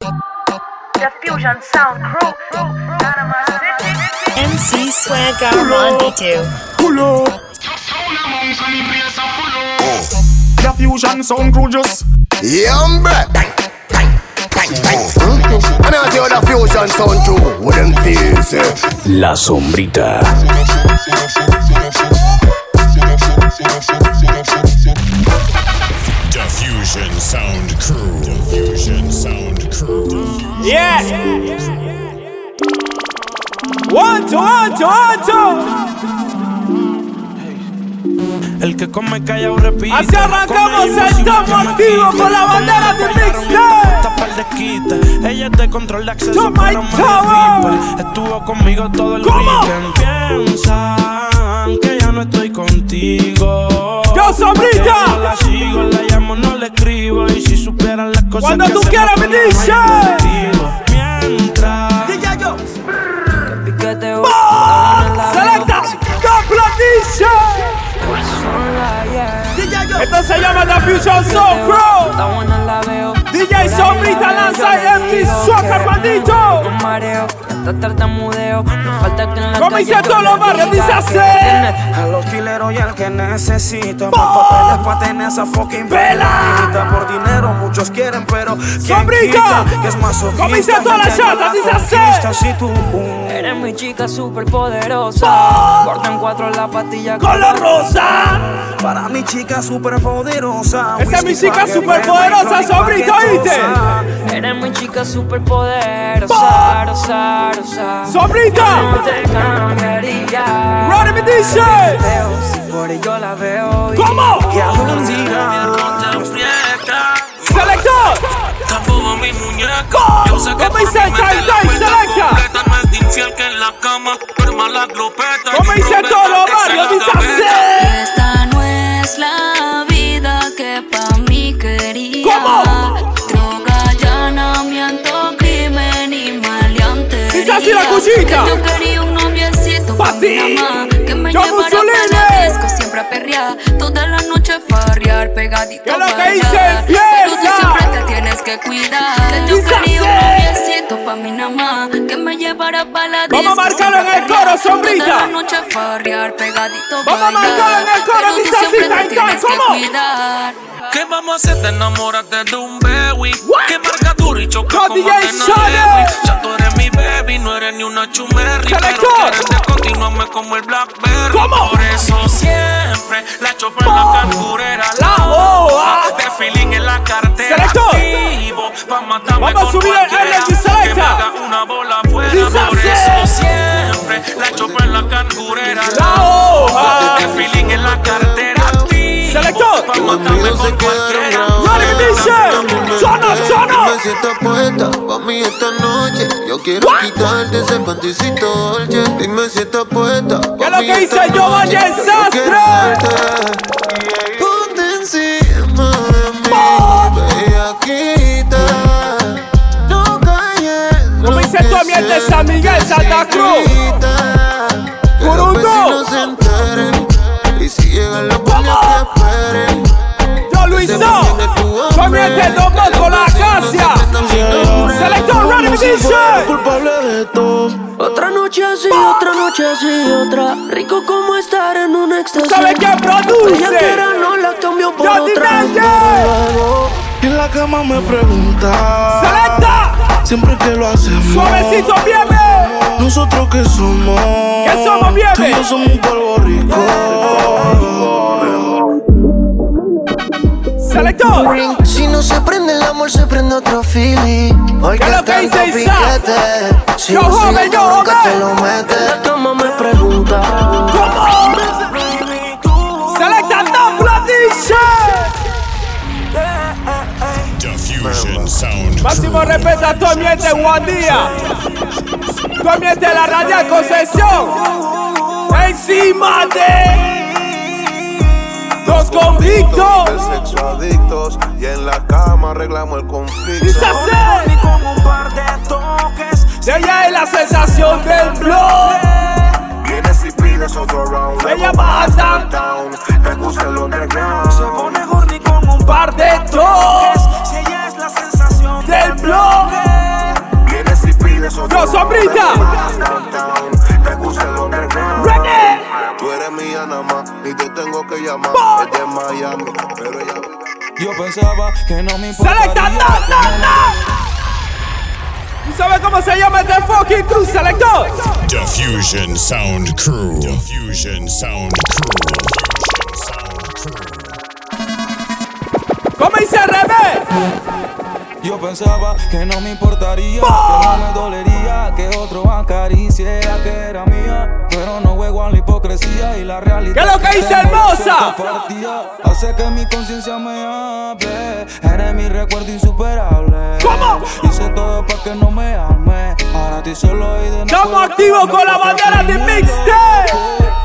The Fusion Sound Crew. MC Swagger Monday too. Pull up. The fusion sound crew just Yumbre. And I see the fusion sound crew with them feel. La Sombrita. Diffusion Sound Crew. Yeah. One, two, one, two, one, two. El que come callado repite. Así arrancamos, me activos quita. con la bandera de mixtape. Ella es de control de acceso, ripper. Estuvo conmigo todo el weekend. Piensan que ya no estoy contigo. Yo, Sombrita. Que Llamo, no le escribo. Y si supieran las cosas Cuando que tú quieras, me dice. mano contigo. Mientras. Selecta. Esto se llama The Fusion Soul Crew. DJ Sombrita lanza y MC Swagger Bandito. Como dice todos los barrios, dice así. A los kileros y al que necesito Más papeles pa' tener esa fucking Vela. Por dinero muchos quieren pero ¿quién Sombrita. Que es más Como dice toda la chata, dice así. Si tú. Eres mi chica super poderosa. Corta en cuatro la pastilla Color rosa. Para mi chica super poderosa Esa es mi chica que beba y Sombrita, que ¿oíste? Eres mi chica super poderosa. Rosa, rosa. Sombrita. Te cambiaría. Roddy me dice. Veo, si por ello la veo. y- ¿Cómo? Y algún día Selector. Tampoco mi. Yo sé que ¿Cómo dice Time Selecta? infiel que en la cama, la glopeta. Como dice así. Esta no es la la cosita. Que Yo quería un noviecito Pa' ti. mi mamá. Que me Yo, llevara Mussolini. pa' la disco, siempre a perrear. Toda la noche farrear, pegadito ¿Qué es lo que dice Pero tú siempre te tienes que cuidar. Yo quería un noviecito pa' mi mamá. Que me llevara pa' la disco. Vamos a marcarlo en el coro, sombrita. Toda la noche farrear, pegadito Vamos a marcarlo en el coro, Time, tienes que ¿cómo? cuidar. ¿Qué vamos a hacer? Te enamórate de un baby. What? Que marca duro y choca como DJ. Lewis. Ya tú eres mi baby, no eres ni una chumerri. Pero Selector. quieres descontinuarme como el Blackberry. ¿Cómo? Por eso siempre la chofer en la carburera. La boa. De feeling en la cartera. Selector. Activo, pa' matarme Vamos a con subir el Que me haga una bola afuera. Dice Por así. eso siempre la chofer en la carburera. La hoja. De feeling en la cartera. Activo, Selector. pa' matarme con cualquiera. Roddy me dice. Si estás puesta pa' mí esta noche. Yo quiero quitarte ese panticito dolce. Dime si estás puesta pa' ¿Qué es lo que esta dice Yo Sastre? Ponte encima de mí, bellaquita. No calles Como dice tu ambiente se San Miguel, Santa Cruz. Y si llegan los que esperen. Yo, Luiso. Comiente dos con la acacia. Selector me dice. culpable de todo. Otra noche así, otra noche así, otra. Rico como estar en un éxtasis. ¿Sabe quién produce? No la cambió por otra. En la cama me pregunta. Selecta. Siempre que lo hacemos. Suavecito, viene. Nosotros que somos. ¿Qué somos, bien? Tú y yo somos un polvo rico. Selector. Si no se prende el amor, se prende otro feeling. Hoy ¿Qué es lo que dice Isaac? piquete. Si Yo, no joven, yo, joven. te lo mete. La cama me pregunta. ¿Cómo? Selecta Tabla dice. Diffusion Sound Máximo respeto a tu ambiente, Guandía. Tu ambiente, la radial Concesión. Encima de. Dos convictos. Sexo adictos y en la cama arreglamos el conflicto. Y con un par de toques De ella es la sensación del blog. Vienes y pides otro round. Ella va a dar down. Me gusta el underground. Se pone horny con un par de toques Si ella es la sensación del blog. Selector, sombrita. Te puse el underground. Tú eres mía nada más, ni te tengo que llamar. Es de Miami, pero ella Yo pensaba que no me importaría. Selecta, no, no, no. ¿Tú sabes cómo se llama este fucking cruz, selector? Diffusion Sound Crew. Diffusion Sound Crew. Diffusion Sound Crew. ¿Cómo dice? Yo pensaba que no me importaría, que no me dolería, que otro acariciara que era mía. Pero no juego a la hipocresía y la realidad. ¿Qué es lo que tengo hermosa? Hace que mi conciencia me hable. Eres mi recuerdo insuperable. ¿Cómo? Hice todo para que no me ame. Ahora ti solo y de no Estamos activos con la bandera de mixtape.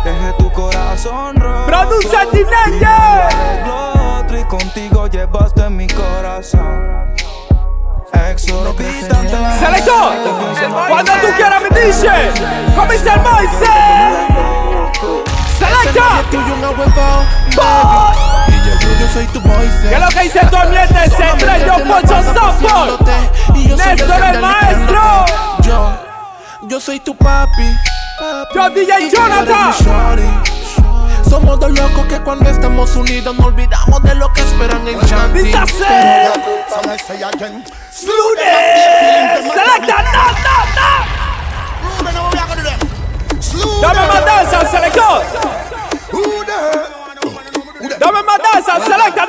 Dejé tu corazón roto. Produce otro y contigo llevaste mi corazón. Selector, cuando tú quieras me dices. ¿Cómo dice el Moise? Selecta. Yo soy tu ¿Qué es lo que dice tu ambiente? Se entre yo, Pocho Softball. Néstor el maestro. Yo, yo soy tu papi. Yo, DJ Jonathan. Somos dos locos que cuando estamos unidos no olvidamos de lo que esperan en Chanti. Dice así. Slude. Selecta, no, no, no. Dame más danza, selector. Dame más danza, selecta,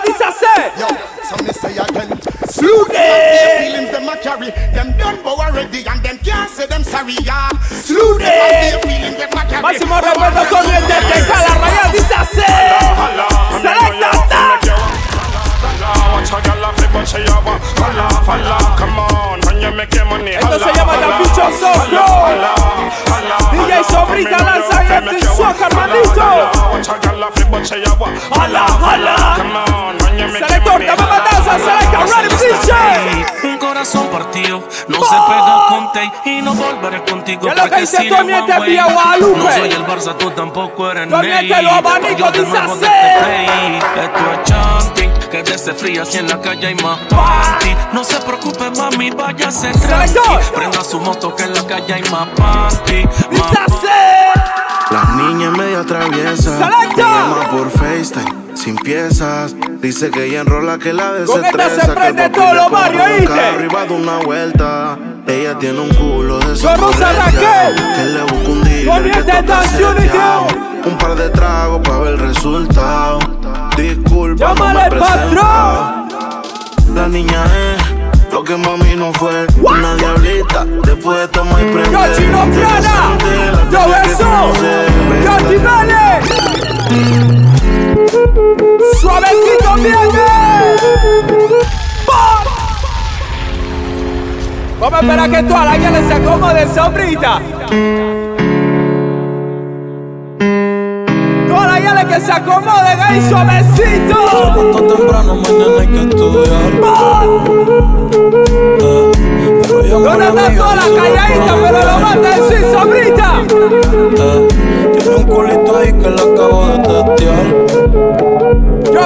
dice así. Feelings them a carry, them done bow already and them can't say them sorry, yeah. Slude. Feelings them a carry. Máximo respeto corriente que cala raya dice así. Que ambiente, one way, Pía Guadalupe? No soy el Barça, tú tampoco eres Tu ambiente, Ney. los abanicos, dice así. Esto es chanting, que desde fría si en la calle hay más panty. No se preocupe, mami, váyase tranqui. Prenda su moto que en la calle hay más panty. Dice así. La niña es media traviesa. Selecta. Me llama por FaceTime, sin piezas. Dice que ella enrola que la desestresa. se que el papi todo le compra un carro y va de una vuelta. Ella tiene un culo de Raquel. Que le busca un dealer que toca. Un par de tragos para ver el resultado. Disculpa, no me presentado. La niña es lo que mami no fue. Una diablita. Después de tomar y prender. Yo, Chino Prada. Yo, eso. Yo. Suavecito viene. Vamos a esperar que toda la guía se acomode, sombrita. Toda la guía que se acomode, ahí suavecito. Levanto temprano, mañana hay que estudiar. Eh, pero llamo a ¿Dónde está amiga toda la calladita? Pero lo mata en sí, sombrita. Eh, Tiene un culito ahí que la acabo de testear. Yo.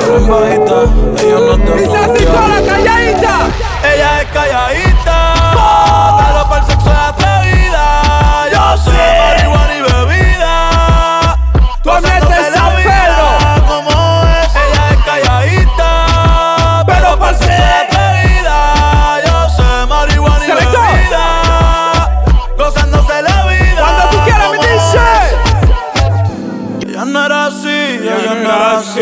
Pero en bajita, ella no te Dice así toda la calladita. Ella es calladita,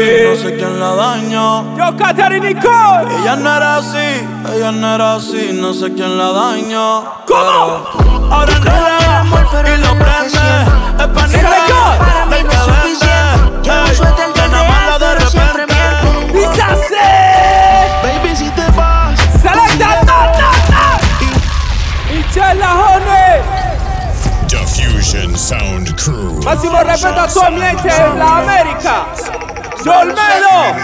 no sé quién la dañó. Yo Catherine Nicole. Ella no era así, ella no era así, no sé quién la dañó. ¿Cómo? Pero Ahora no la amo y lo prende. Es pa' Selector. Para mí no es suficiente. Nada más real, la de pero siempre repente. miente. Dice así. Baby, si te vas. Selecta, no, no, no. Y Chela, honey. Diffusion Sound Crew. Máximo respeto a tu ambiente en la América. Yo Olmedo.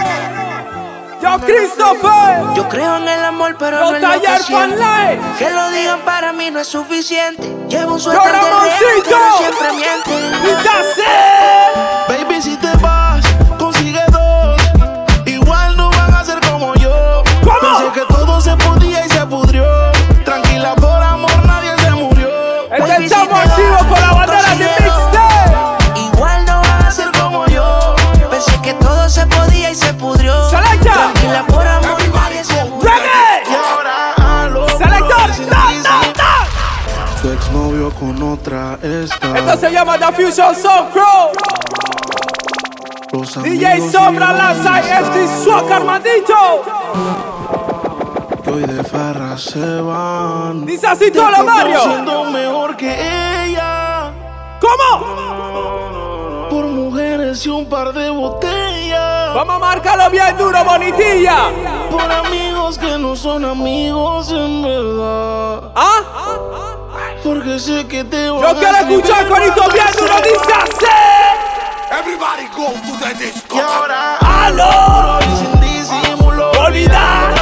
Yo Christopher. Yo creo en el amor, pero Yo no en lo que siento. Que lo digan para mí no es suficiente. Llevo un Yo suéter de real, pero siempre miente. Baby, si te vas, con otra está. Esto se llama The Fusion Soul. Los DJ Sombra lanza y este Swag Armandito. que hoy de farra se van. Dice así todo lo Mario. Siendo mejor que ella. ¿Cómo? Por mujeres y un par de botellas. Vamos a marcarlo bien duro, bonitilla. Por amigos que no son amigos en verdad. ¿Ah? Porque sé que te Yo van quiero escuchar corito bien duro, dice así. Everybody go to the disco. Y ahora, ¡Aló! sin disimulo. Olvidar.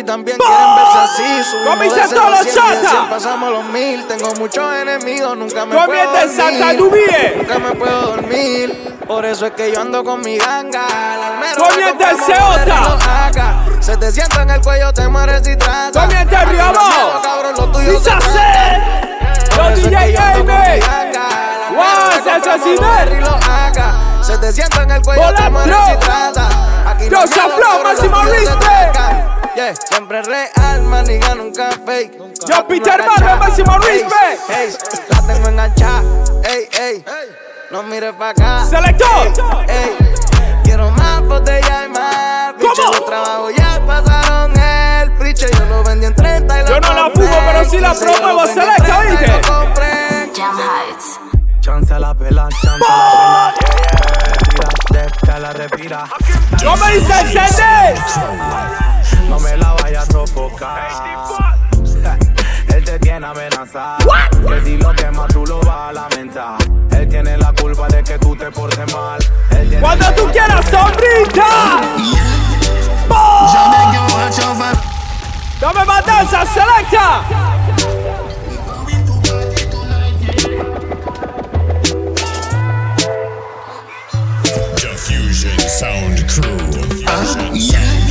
Y también quieren verse así. Subimos a los cien pasamos los mil. Tengo muchos enemigos, nunca me puedo Santa dormir. Nubie. Nunca me puedo dormir. Por eso es que yo ando con mi ganga. Lo haga. Se te sienta en el cuello, te mueres y trata. Comienza el Aquí no Río Abajo. miedo, cabrón, lo tuyo Los DJ almero Guau, le se te sienta en el cuello, te mueres y trata. Aquí no Yo, cabrón, lo máximo trata. Yeah, siempre real, maniga, nunca fake. Yo, Peter No Barber, cachá. máximo Ey, respect. ey, la tengo enganchada. Ey, ey, no mires pa' acá. Selector. Ey, quiero más botella y más. ¿Cómo? Los trabajos ya pasaron el priche. Yo lo vendí en 30 y Yo no la fumo, pero sí la 15, yo lo promuevo, vendí en selecta, 30 y ¿oíste? lo compré. Jam Heights. Chance a la pela, chance a la pela. Respira, la respira. ¿Cómo dice el CD? No me la vayas a sofocar. Él te tiene amenazado. Que si lo quemas tú lo vas a lamentar. Él tiene la culpa de que tú te portes mal. Él tiene Cuando tú quieras, sombrita. Dame más danza, selecta. Sound Crew. Diffusion Ya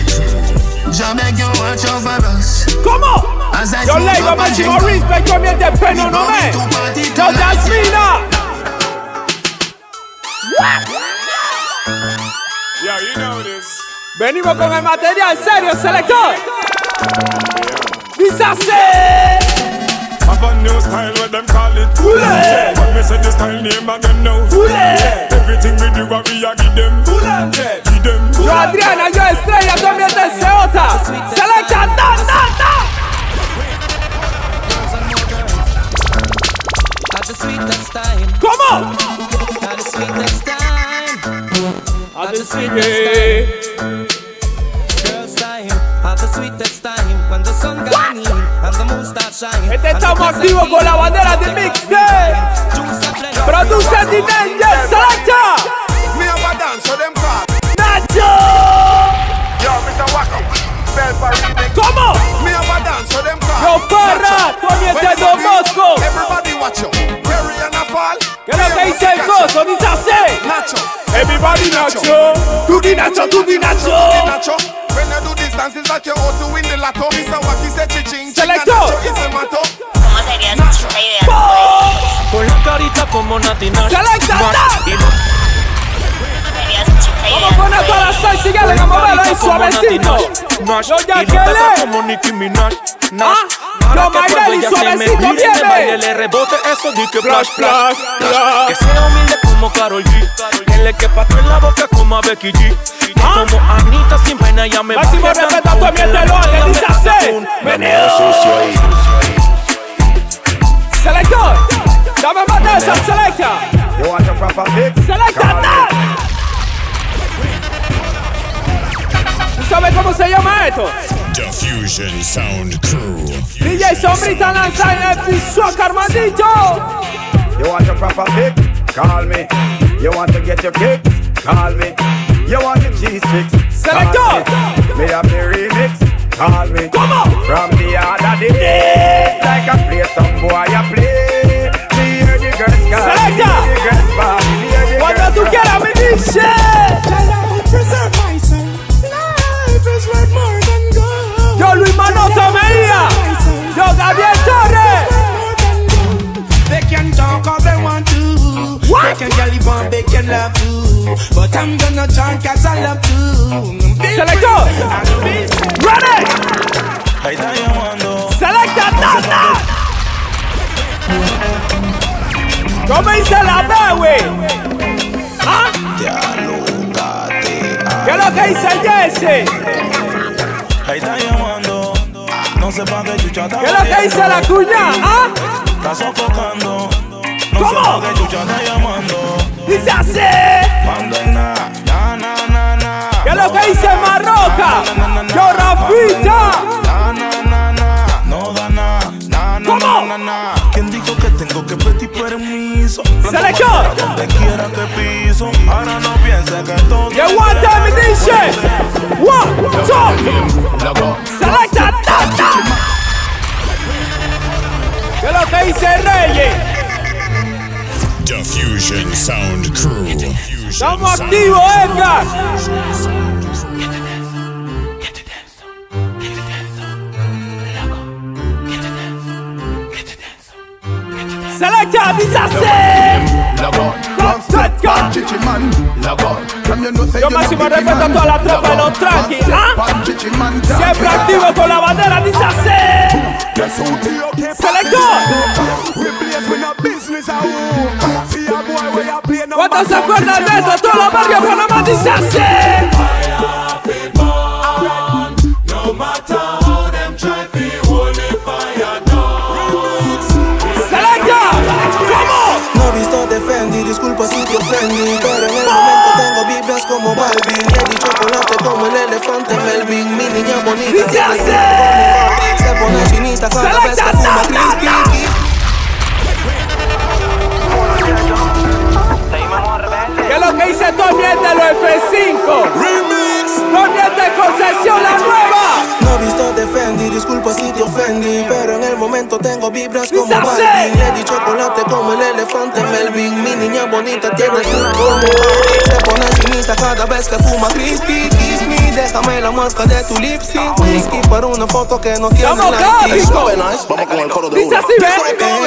beg you watch out for us. ¿Cómo? As I Yo smoke le digo up and máximo drink up. respect, comienza el peno, no me. Yo, Jasmina. Yeah, you know this. Venimos con el material serio, selector. Dice así. Have a new style, what them call it. Fule. But me say the style name again now. Fule. Everything we do, what we a give them. Give them. Yo, Adriana, yo, Estrella, comienza el Ceota. Selecta, da, da, da. At the sweetest time. ¿Cómo? At the sweetest time. At the sweetest. Girls time. At the sweetest time. When the sun gone in Este estamos activos con la bandera de mixtape. Eh. Produce DJ Selecta. Me have a dance, so them call. Nacho. Yo, Mr. Wacky. Spell for remix. ¿Cómo? Me have a dance, so them call. Yo, parra, comienza When Don you Bosco. Everybody watch you. Perry and a fall. ¿Qué es lo que dice el coso? Dice así. Nacho. Everybody Nacho. Tú di Nacho, tú di Nacho. Nacho. When you do this dance, it's like you're out to win Nati Nash. Y Sería esta Vamos a poner todas las salsas y le vamos a ver ahí suavecito. Nash. Yo ya Y no como Nicki Minaj. Nash. Se me suavecito, viene. baile, le rebote eso, di que Flash, flash, flash. Que sea humilde como Karol G. Que le quepa todo en la boca como a Becky G. Ah. como Anita sin pena ella me Máximo respeto a tu ambiente, lo que dice así. Meneo. Selector. Dame más danza, selecta. You want a proper fix? Selecta, da. ¿Tú sabes cómo se llama esto? Diffusion Sound Crew. DJ Sombrita lanza en el piso Armandito. You want a proper fix? Call me. You want to get your kicks? Call me. You want your cheese sticks? Selector. Call me. Me have the remix? Call me. ¿Cómo? From the other day, like I play some boy, I play. Selector. Wanda together me this shit. Preserve Yo, Luis Manoto Mejia. Yo, Gabriel Torres. They can talk all they want to. What? They can gallop on, they can love. But I'm gonna I love. Selector. Ready. Selector, no, no. ¿Cómo dice la B, güey? ¿Ah? ¿Qué es lo que dice Jesse? Ahí está llamando. No sé pa' qué chucha está ¿Qué es lo que dice la cuña? ¿Ah? Está sofocando. No ¿Cómo? sé qué chucha está llamando. Dice así. Cuando hay na, na, na, na, na. ¿Qué es lo que dice Marroca? Yo Rafita. Na, na. No da na, na, na, ¿Cómo? na, na, na. ¿Quién dijo que tengo que pedir permiso? Selector. Donde quiera que piso. Ahora no pienses que todo. You want time dice. One, two. Selecta Tata. ¿Qué es lo que dice Reyes? Diffusion Sound Crew. Estamos activos, Edgar. Selecta, dice así. Yo máximo respeto a toda la tropa de los tranqui, ¿ah? Siempre activo con la bandera, dice así. Selector. ¿Cuántos se acuerdan de esto? Todos los barrios Panamá dice así. Selecta. Disculpa si te ofendí Pero en el momento tengo vibras como Balvin di chocolate como el elefante Melvin Mi niña bonita como Barbie. Se pone chinita cada vez que fuma crispy ¿Qué es lo que dice Tony de los F5? Remix. Tony de concesión la nueva. No he visto defendí, disculpa si te ofendí Pero en el momento tengo vibras como Le di chocolate como el elefante Melvin. Mi niña bonita tiene culo como Barbie. Se pone chinita cada vez que fuma. Crispy Kiss me, déjame la marca de tu lipstick Whisky para una foto que no tiene Vamos, like. Vamos con el coro de Dice una. así.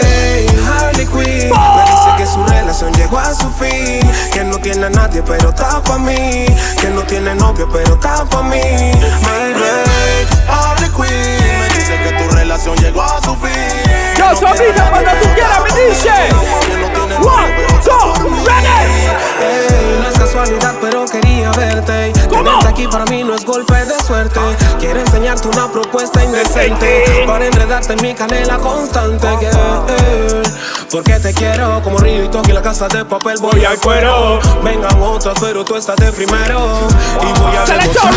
Hey, Harley Quinn. Me dice que su relación llegó a su fin. Que no tiene a nadie pero está pa' mí. Que no tiene novio pero está pa' mí Baby, Harley Quinn Me dice que tu relación llegó a su fin Yo, Sombrita, cuando tú quieras, me dice. One, two, ready. Ey, no es casualidad, pero quería verte. Aquí para mí no es golpe de suerte. Quiero enseñarte una propuesta indecente para enredarte en mi canela constante. yeah. Porque te quiero como Río y Toki en la casa de papel. Voy al cuero. Vengan otras, pero tú estás de primero. Y voy a Selector,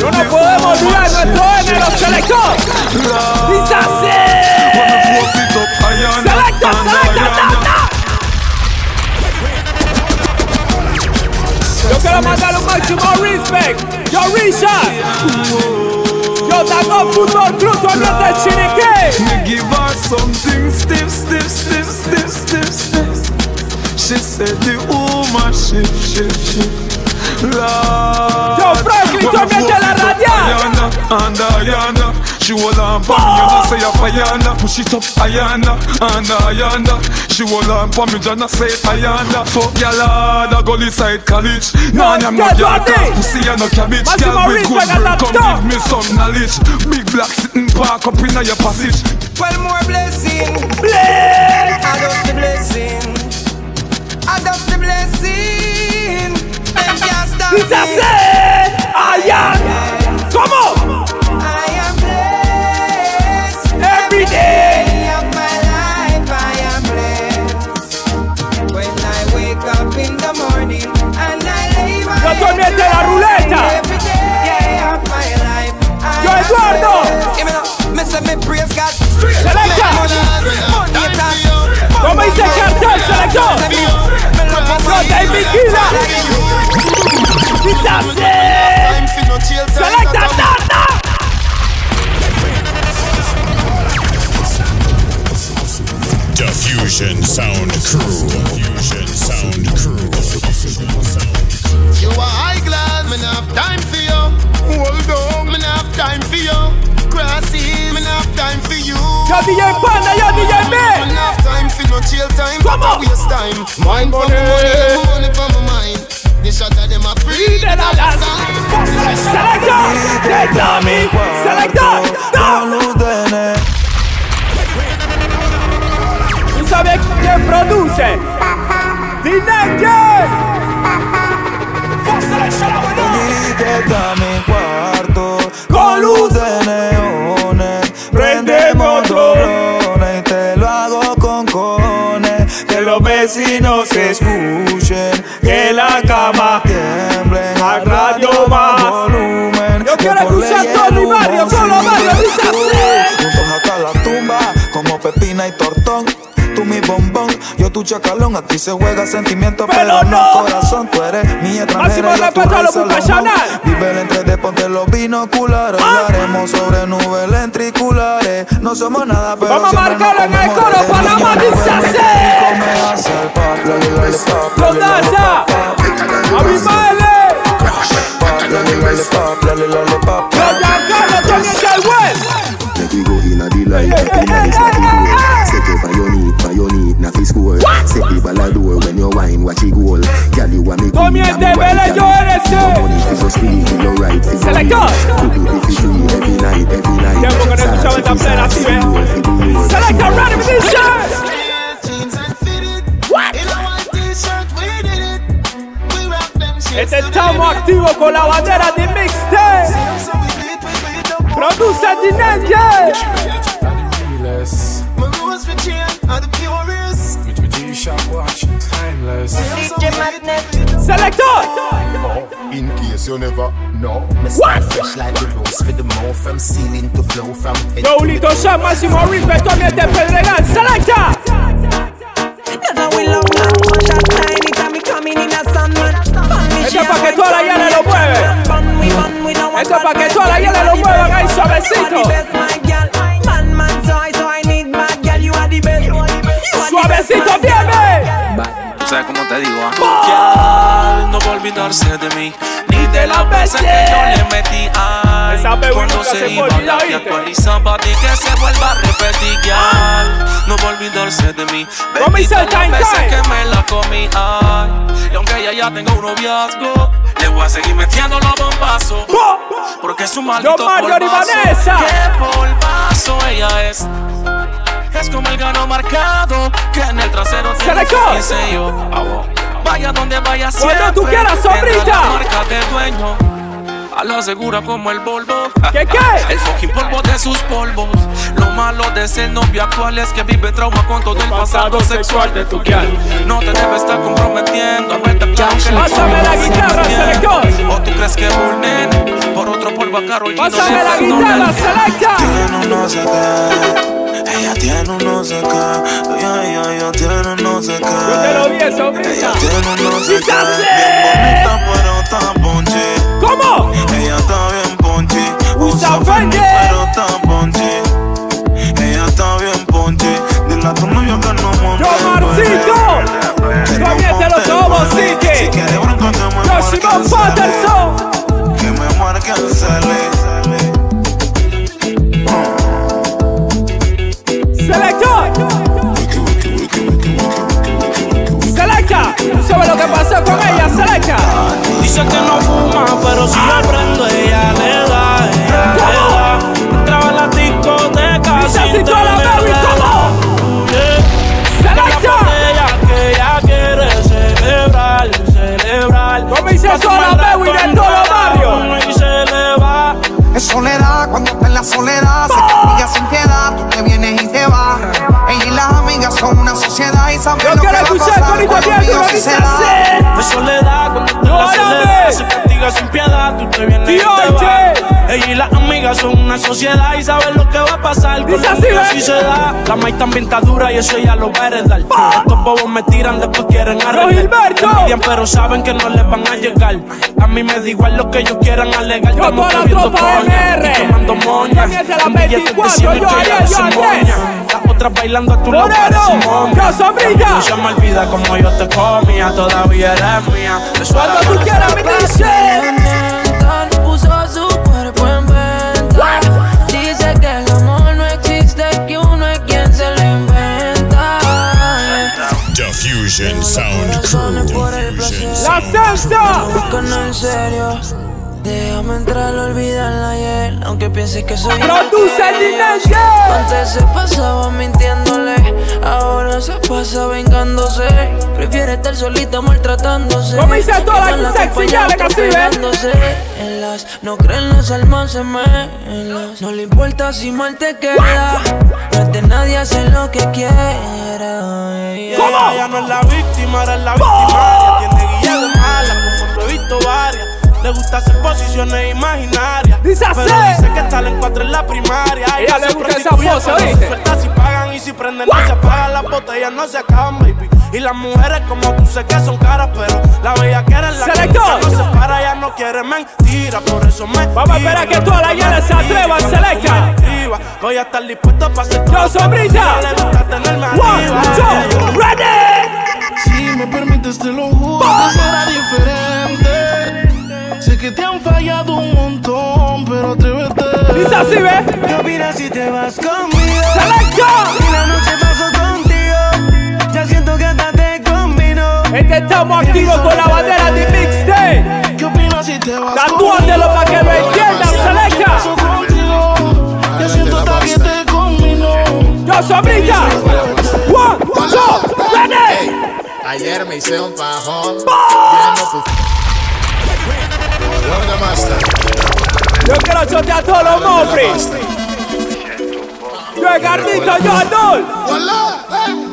No nos podemos olvidar nuestro los selector. Dice así. Selecta, selecta, Yo quiero mandar un máximo respect. Yo, Richard. Yo, Tango Fútbol Club, tu ambiente de Chiriquí. Me give her something stiff, stiff, stiff, stiff, stiff, stiff. She said the woman shit, shit, shit. Lord, Yo, Franklin, de la radial. Ayana, and Ayana. She hold on for me, you know say a Ayana. Push it up, Ayana, and Ayana. She hold on for me, Jana say Ayana. Fuck your lord, I go inside college. Nah, I'm not your Jordi. Pussy, I no cabbage. Máximo Girl with good respect brain, come give me some knowledge. Big black sitting park up in your passage. Well, more blessing. Bless. I love the blessing. I love the blessing. Them can't stop Dice así. me. Ayan. ¿Cómo? I Yo, tú head ambiente de la ruleta. Every day of my life, I Yo, am Eduardo. You a high class, me not have time for you. Hold on, me not have time for you. Crosses, me not have time for you. You're the young panda, you're the young man. Me not have time for no chill time. Come on, waste time. Mind for money, money for my mind. The shot at them are free. Then I last. Selector, take me. Selector, don't lose the net. Sabe quem produz? Dinegão! Etiqueta mi cuarto con luz de neones. Prendemos drones y te lo hago con cones. Que los vecinos se escuchen. Tu chacalón. Aquí se juega sentimiento, pero, no corazón. Tú eres mi Máximo extranjera. respeto a los profesionales. Vive el entre de ponte los binoculares. Hablaremos sobre nubes lentriculares. No somos nada, pero Vamos a marcarlo en el coro, de Panamá niño. dice así. Y come hacia el pop, loli, loli, pop, loli, ¿Dónde loli, está? pop, A mi score. Set the ball a door when you wine, watch it goal. Girl, you a me queen, Comiente, I'm your vele, wife, yo girl. eres No el. money fi just free, fi your right, fi your Selector. need. Could be fi free every night, every night. Tiempo que no Sad, escuchaba esta fi plena así, sad, ¿ves? fi your, fi your. Selecta Ready Vision. What? Este estamos activos con la bandera de Mixtape. Produce Dinenge. My rose for chain are the purest. Selector. In case you never know. What? Fresh like the rose for the mouth from ceiling to flow from head Yo, Lito Shop, máximo respeto a mi este Pedregal. Selecta. Esto es para que toda la llana lo mueve. Esto es para que toda la llana lo muevan ahí suavecito. Suavecito, bien, Tú sabes cómo te digo, ah? No va a olvidarse de mí, ni de las veces que yo le metí. Ay, baby cuando se iba la actualizaba y que se vuelva a repetir. No va a olvidarse de mí. ¿Cómo hizo el Bendita time, las veces que me la comí. Ay, y aunque ella ya tenga un noviazgo, le voy a seguir metiendo los bombazos. Porque es un maldito polvazo. Vanessa. Qué polvazo ella es. Es como el gano marcado que en el trasero tiene diseño. Vaya donde vaya Cuando siempre. tú quieras, sombrita. Marca del dueño. A la segura como el Volvo. ¿Qué, qué? El fucking polvo de sus polvos. Lo malo de ser novio actual es que vive trauma con todo el pasado sexual de tu guial. No te debes estar comprometiendo. Que le Pásame la guitarra, selector. O tú crees que vulnen por otro polvo a no Pásame la guitarra, selecta. Tiene un no sé qué. Ella tiene un no sé qué. Ella, ella, ella tiene un no sé qué. Yo te lo vi, Ella tiene un no sé qué. Bien bonita, pero está ponche. ¿Cómo? Ella está bien ponche. Usa Fendi. pero está ponche. Ella está bien ponche. Dile a tu novio que no monte. Yo, Marcito. Tobo City. Si que me Yo, Patterson. Que me marque el Selecta. ¿Tú sabes lo que pasó con ella, Selecta? Dice que no fuma, pero si yo prendo, ella le da, ella le da. Entraba en la discoteca Dice toda la baby. ¿cómo? Selecta. Botella que ella quiere celebrar, celebrar. ¿Cómo dice toda la baby de todos los barrios? Y se le va. Es soledad cuando está en la soledad. Se castiga sin piedad, tú te vienes y te vas. Amigas son una sociedad y saben Yo lo que quiero va a pasar cuando sí dice se da. De soledad, cuando en la soledad se castiga sin piedad, tú te vienes y te vas. Ella y las amigas son una sociedad y saben lo que va a pasar mío ¿ves? sí se da. La maíz también está dura y eso ya lo va a heredar. Estos bobos me tiran, después quieren arreglar. Envidian, pero saben que no les van a llegar. A mí me da igual lo que ellos quieran alegar. Yo Estamos la tropa MR. y quemando moña. También de la En billetes de 24, cien y yo, que Ariel, ya yo, sin Andrés. moña. Las otras bailando a tu lado Sombrita. No se me olvida como yo te comía, todavía eres mía. Eso Cuando tú quieras, me dice. Puso su cuerpo en venta. Dice que el amor no existe, que uno es quien se lo inventa. Fusion Sound Crew. La salsa. Déjame entrar, olvidarla ayer. Aunque pienses que soy. Produce Dimension. Antes se pasaba mintiéndole. Ahora se pasa vengándose. Prefiere estar solita maltratándose. Como dice toda la que sexy, ya le casi En las, no creen las almas gemelas. No le importa si mal te queda. No de nadie hacer lo que quiera. ¿Cómo? Ella no es la víctima, era la víctima. Tiene guía de mala, como he visto varias. Le gusta hacer posiciones imaginarias. Dice así. Pero dice que está en cuatro en la primaria. Ella le gusta esa pose, ¿oíste? suelta si pagan y si prenden no se apagan. Las botellas no se acaban, baby. Y las mujeres como tú sé que son caras, pero la bella que eres la que no se para. Ella no quiere mentira, por eso me Vamos a esperar que todas las llenas se atrevan, Selecta. Voy a estar dispuesto para hacer Yo, sombrita. Le gusta tenerme One, two, ready. Si me permites te lo juro será diferente Sé que te han fallado un montón, pero atrévete Dice así, ¿ves? ¿Qué opinas si te vas conmigo? Selecta. Y la noche paso contigo Ya siento que hasta te combino Este estamos activos con la bandera de Mixtape. ¿Qué opinas si te vas Tatúatelo para que lo entiendan, Selecta. Paso contigo Ya siento hasta que te combino Yo, sombrita. One, two, ready. Ayer me hice un pajón Yo quiero chotear a todos los mopris. Yo, Garnito, yo, Adol.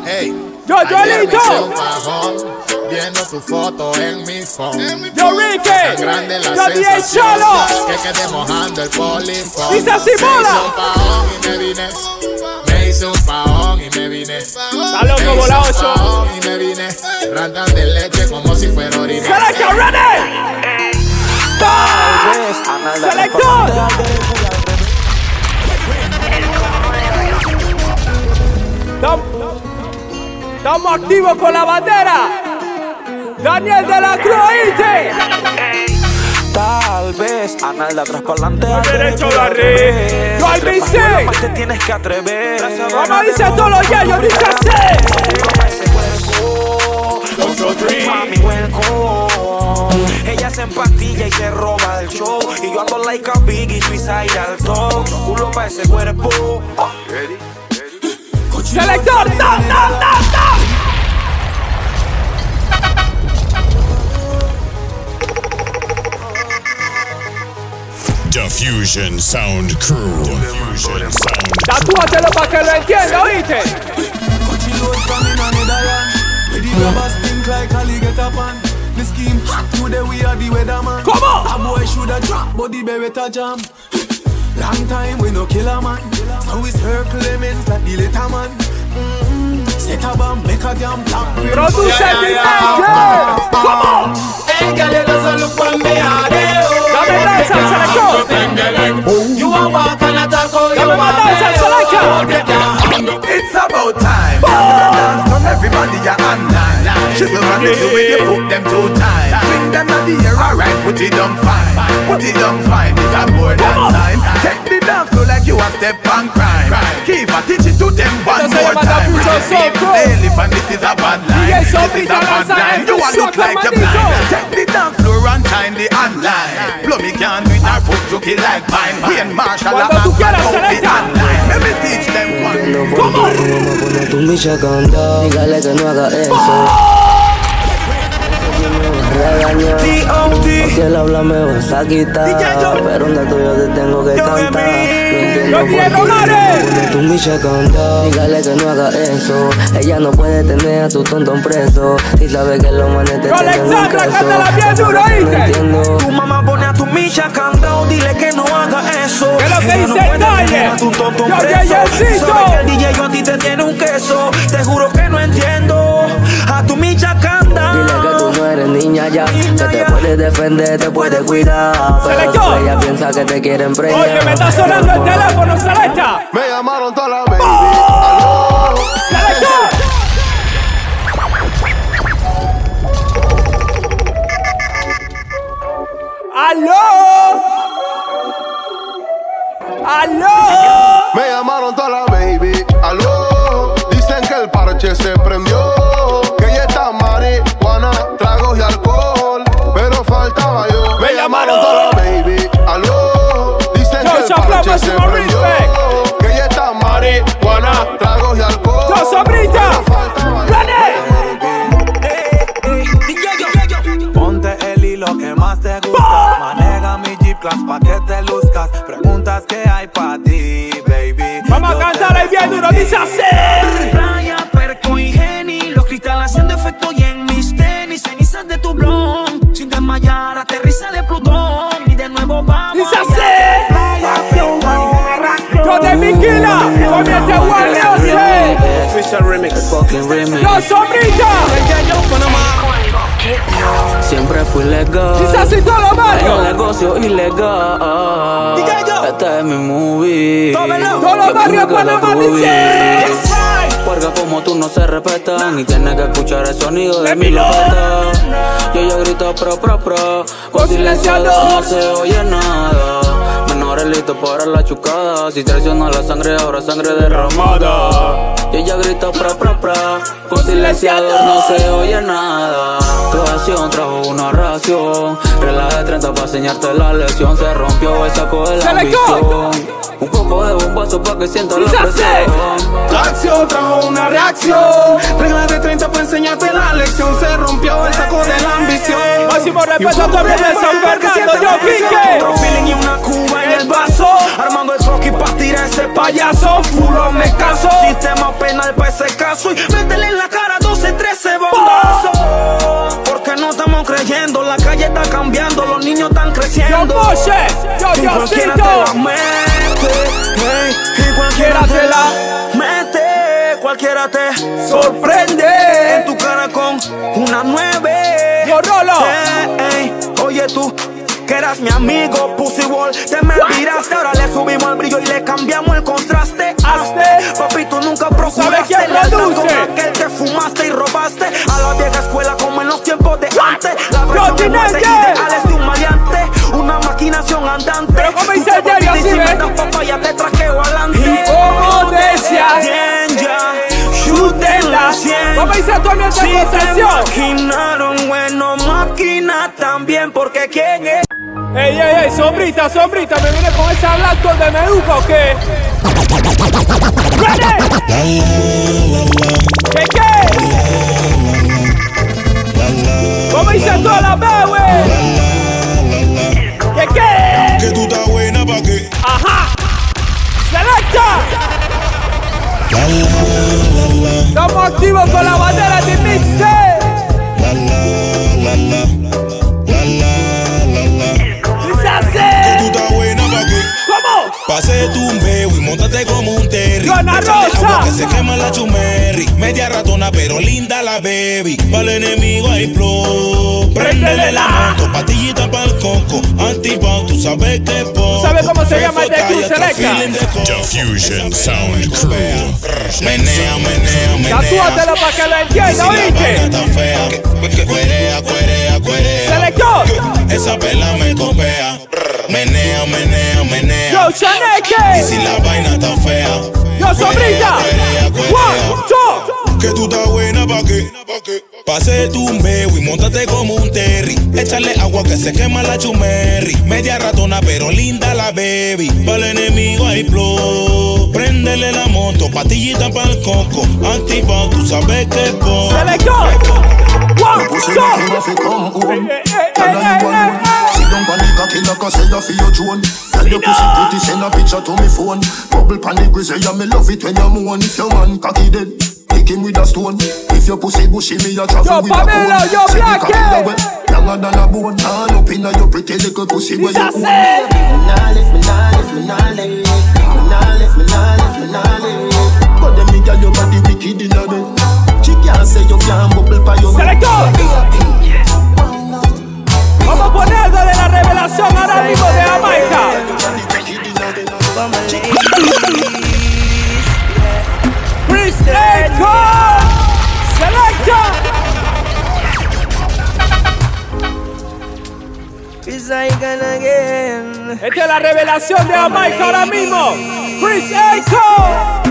Hey, Yo, Joelito. viendo tu foto en mi phone. Yo, Ricky. Tan grande la Yo, DJ Cholo. que quedé mojando el polifón. Dice así, Me bola. hice un pajón y me vine. Me hice un pajón y me vine. Está loco, Me hice bola un ocho. pajón y me vine. Randan de leche como si fuera orina. Selecta, ready. Selector. Estamos activos con la bandera. Daniel de la Cruz, ¿oíste? Tal vez Analda adelante Al derecho, la red. Yo al. Más te tienes que atrever Vamos, dice todos los yayos, dice así. Mami, welcome. Ella se empastilla y se roba el show. Y yo ando like a biggie, suicide al top. Culo pa' ese cuerpo. Selector, no, no, no, no. Diffusion Sound Crew. Diffusion Sound Tatúatelo para que lo entienda, ¿oíste? The scheme hot today we are the weatherman. Come on. A boy shoulda drop, but the beretta jam. Long time we no kill a man, so we circle lemons like the little man. Mm-hmm. Set a bomb, make a damn black rain. Produce Dimension. Come on. Hey, girl, you just look on me hard, eh, oh. Dame danza al selector. You a walk and a talk, oh, you Dame más a danza al selector. It's about time. Dance from everybody you online. Shizzle and little with your foot them two times. Bring them at the air, alright. Put it down fine. Put it down fine. It's a more than sign. Take the dance floor like you a step on crime. Keep a teach it to them one more time. Diffusion Soul Crew. Bailiff and this is a bad line. This is a bad line. You a look like you're blind. Take the dance floor and time the online. Plummy can't do it, our foot took it like pine. Ian Marshall, tú quieras, out the online. Let me teach them one. Come on. Tu bicha canta, dígale que no haga eso. Regaña, porque él habla me vas a quitar. Pero un tuyo te tengo que cantar. Tu bicha canta, dígale que no haga eso. Ella no puede tener a tu tontón preso. Si sabe que los manes te tienen cántala bien duro, No ¿oíste? entiendo. Tu mamá pone a tu micha cantado, dile que no haga eso. ¿Qué es lo que Ella no dice puede Dale? tener a tu tonto Yo, preso. Yeyecito. Sabe que el DJ yo a ti te tiene un queso. Te juro que no entiendo. A tu micha canta. Dile que tú no eres niña ya, que te defender, te puedes cuidar. Pero Selector. ella piensa que te quieren preñar. Oye, me está sonando el teléfono, Selecta. Me llamaron toda la baby. Selector. ¡Aló! ¡Aló! Me llamaron toda la baby. Aló. Dicen que el parche se prendió. Que ella está lo bien duro, dice así. Playa, perco y geni. Los cristales haciendo efecto y en mis tenis. Cenizas de tu blon. Sin desmayar, aterriza de Plutón. Y de nuevo vamos. Dice así. Yo de Miquila, comienza Warrior Official remix. Fucking remix. Yo, sombrita. Siempre fui legal. Dice así todo lo malo. Un negocio ilegal. Esta es mi movie. Todos los barrios Panamá dicen. Porque como tú no se respetan y tienes que escuchar el sonido de mi lopeta. Y ella grita pro pro pro. Con silenciador no se oye nada. Listos para la chucada. Si traiciona la sangre, ahora sangre derramada. Y ella grita pro pro pro. Con silenciador no se oye nada. Tu acción trajo una ración. Relaje de 30 para enseñarte la lección. Se rompió el saco de la ambición. De bombazo para que sientas la presión. Tu acción trajo una reacción. Regla de 30 para enseñarte la lección. Se rompió el saco de la ambición. Máximo respeto a tu amigo de San Fernando, yo pique. Otro feeling y una cuba en el vaso. Armando el croquis pa' tirar ese payaso. Fulo me caso. Sistema penal pa' ese caso. Y métele en la cara 12, están creciendo. Yo, Moshe. Yo, Y cualquiera Diosito. te la mete. Hey, y cualquiera te la mete. Cualquiera te sorprende. En tu cara con una nueve. Yo, Rolo. Ey, oye tú. Que eras mi amigo, Pussy Wall. Te me miraste, ahora le subimos el brillo y le cambiamos el contraste. Hazte, papi, tú nunca procuraste. ¿Sabes quién lealtad produce? con aquel que fumaste y robaste. A la vieja escuela como en los tiempos de antes. La muerte Neye. ideales. Una maquinación andante. Pero como dice diario, así, ¿ves? papaya te traqueo adelante. Y como decía. Danger, shoot en la 100. Vamos a irse a tu ambiente Si concesión. maquinaron, bueno, máquina también, porque quién es. Ey, ey, ey, sombrita, sombrita, me viene con esa lacto de meduca o qué? ¿Ready? ¿Qué qué? ¿Cómo dice toda la bebé? ¿Qué qué? Que tú estás buena pa' qué. Ajá. Selecta. Estamos activos con la bandera de mixtape. Dice así. Que tú estás buena pa' qué. ¿Cómo? Pase tu beo y montate como un terry. Échale Rosa. que se quema la chumerri. Media ratona, pero linda la baby. Para el enemigo hay flow. Préndele la moto, patillita para el coco. Antipao, tú sabes que es poco. sabes cómo se llama el de Cruz Selecta? coco. Diffusion Sound Crew. Menea, menea, menea. Tatúatelo para que lo entienda, ¿oíste? cuerea, cuerea, cuerea. Selector. Esa pela me copea. Menea, menea, menea. Yo, Chaneque. Y si la vaina está fea. Yo, cuerea. One, two. Que tú estás buena pa' qué. Pase tu un beo y montate como un terry. Échale agua que se quema la chumerri. Media ratona, pero linda la baby. Para el enemigo hay flow. Préndele la moto, patillita para el coco. Antipao, tú sabes que es. Selector. One, two. Make him have to come home. Tell her you down pon the cocky like I say you for your drone. Tell your pussy pretty, send a picture to me phone. Bubble the grizzly, yeah me love it when you moan. If your man cocky dead, kick him with a stone. If your pussy bushy, me a travel Yo, with a cone. yo, Say the Black that longer than a bone. All up inna your pretty little pussy where you own. Nah lift me, nah lift me, nah lift me. Nah lift me, nah lift me, nah lift. But them me girl your body wicked inna bed. She can't say you can't bubble pa your Selector. Vamos a poner de la revelación ahora mismo de Jamaica. Chris Akon. Selector. Esta es la revelación de Jamaica ahora mismo. Chris Akon.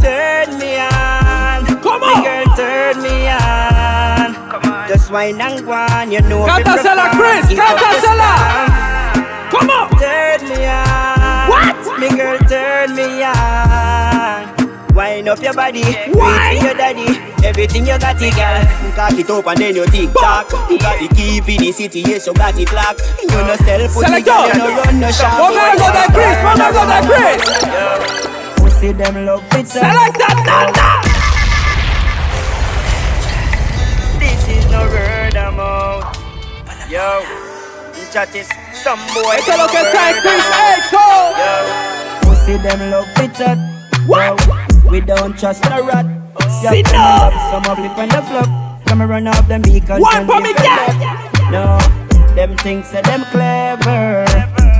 Turn me on. ¿Cómo? Girl, turn me on. Just wine and go on, you know. Cántasela, Chris, cántasela. ¿Cómo? Turn me on. What? Me girl, turn me on. Wine up your body. Wait your daddy. Everything you got it, girl. Cock it up and then you tick tock. You got the key for the city, yes, you got it locked. You no sell pussy, girl, you no run no shop. De Chris, de Chris. Pussy them love it. Select that, that, This no word amount. Yo, chat is some boy. Esto es lo que trae Chris Echo. Pussy them love chat. What? We don't trust the rat. Sit down. Some of it on the flop. Come run up them because One for me, yeah. No, them things say them clever.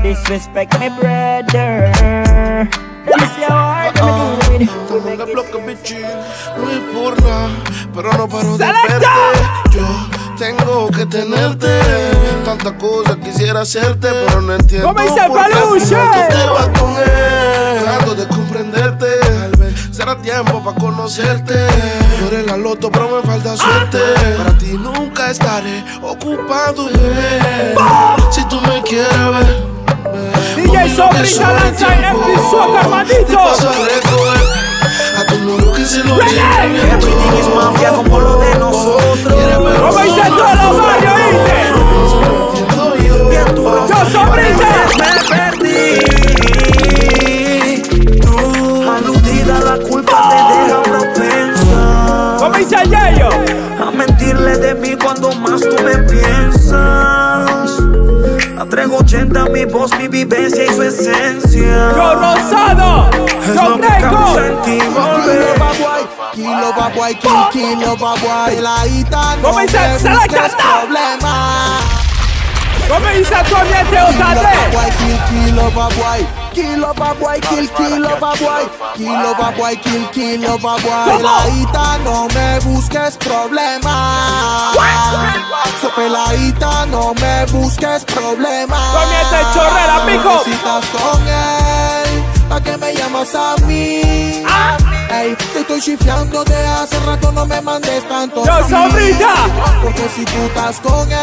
Disrespect me brother. Hard, muy pero no paro de verte. Yo tengo que tenerte. Tantas cosas quisiera hacerte, pero no entiendo ¿Cómo dice por qué te vas con él. Trato de comprenderte, tal vez será tiempo para conocerte. Eres la loto, pero me falta suerte. Para ti nunca estaré ocupado. Si tú me quieres. DJ Sobrita lanza. A tu novio que se lo lleve. Everything is mafia como lo de nosotros. ¿Cómo dice todo los barrios, oíste? Yo Sobrita. Me perdí. Tú, aludida, la culpa te deja propensa. ¿Cómo dice Yayo? A mentirle de mí cuando más tú me piensas. A 380 mi voz, mi vivencia y su esencia. Yo Rosado. Es Yo volver. Kilo kilo pa' guay La ita no ¿Cómo dice? me Se la problema ¿Cómo dice Kilo pa' Otade? guay, kill, kilo Kilo pa' guay, kill, kilo pa' guay Kilo pa' guay, kill, kilo pa' guay La ita no me busques problema. So peladita no me busques problema. Comienza el chorrera, pico. Si estás con él ¿Pa' qué me llamas a mí? Ey, te estoy chiflando de hace rato, no me mandes tanto. Yo, Sobrita. Porque si tú estás con él,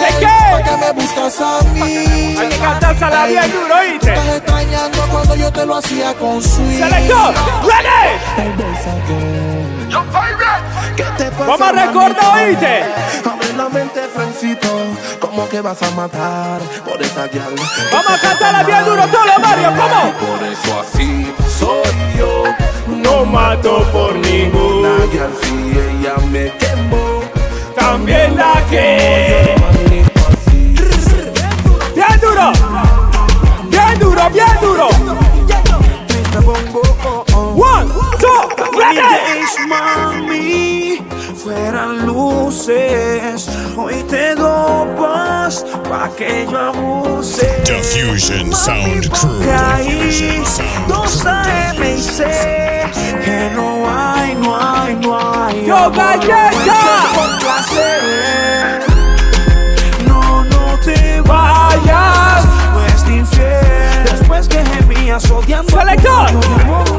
¿De qué? ¿pa' qué me buscas a mí? Hay que cantársela Ey, bien duro, ¿oíste? Estás extrañando cuando yo te lo hacía con sweet. Selector, ready. ¿Qué te pasa, Vamos a recordar? ¿oíste? Abre la mente, Francito. ¿Cómo que vas a matar por esa guial? Vamos a cantarla bien duro todos los barrios, ¿cómo? Por eso así No mato por ninguna. Nadie al fin ella me quemó. También la que. Bien duro. Bien duro, bien duro. One, two, ready. Fueran luces. Hoy te dopas pa' que yo abuse. Diffusion Sound Crew. Ahí dos AM y que no hay, no hay, no hay. Yo, amor galleta. No, no te Vayas. pues te infiel. Después que gemías odiando. Selector. No.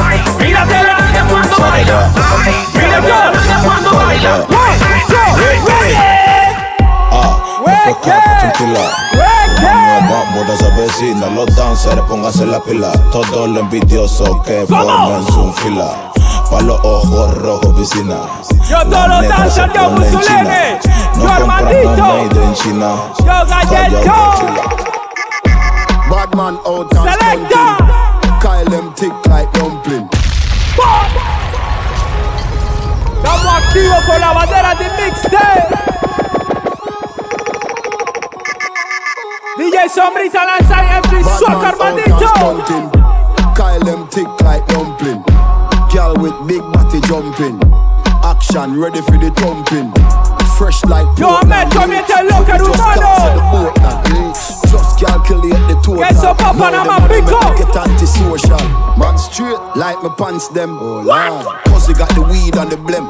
baila, míratela nalga cuando baila, míratela nalga cuando baila. Modas a vecinas, los dancers, pónganse la pila. Todos los envidiosos que formen su fila. Pa' los ojos rojos, piscina. Yo todos los dancers, yo Mussolini. Yo Armandito. made in China. Yo Galleto. Bad man out and Selector. Kyle them thick like dumpling. Estamos activos con la bandera de mixtape. DJ Sombrita lanza el Bad Suaca man out and Armandito. stunting. Kyle them thick like dumpling. Girl with big body jumping. Action ready for the thumping. Fresh like Yo, Metro, miente loca, hermano. Just calculate the total. Get some pop on my big up. Get antisocial. Man straight like my pants them. Oh, Lord. Pussy got the weed and the blem.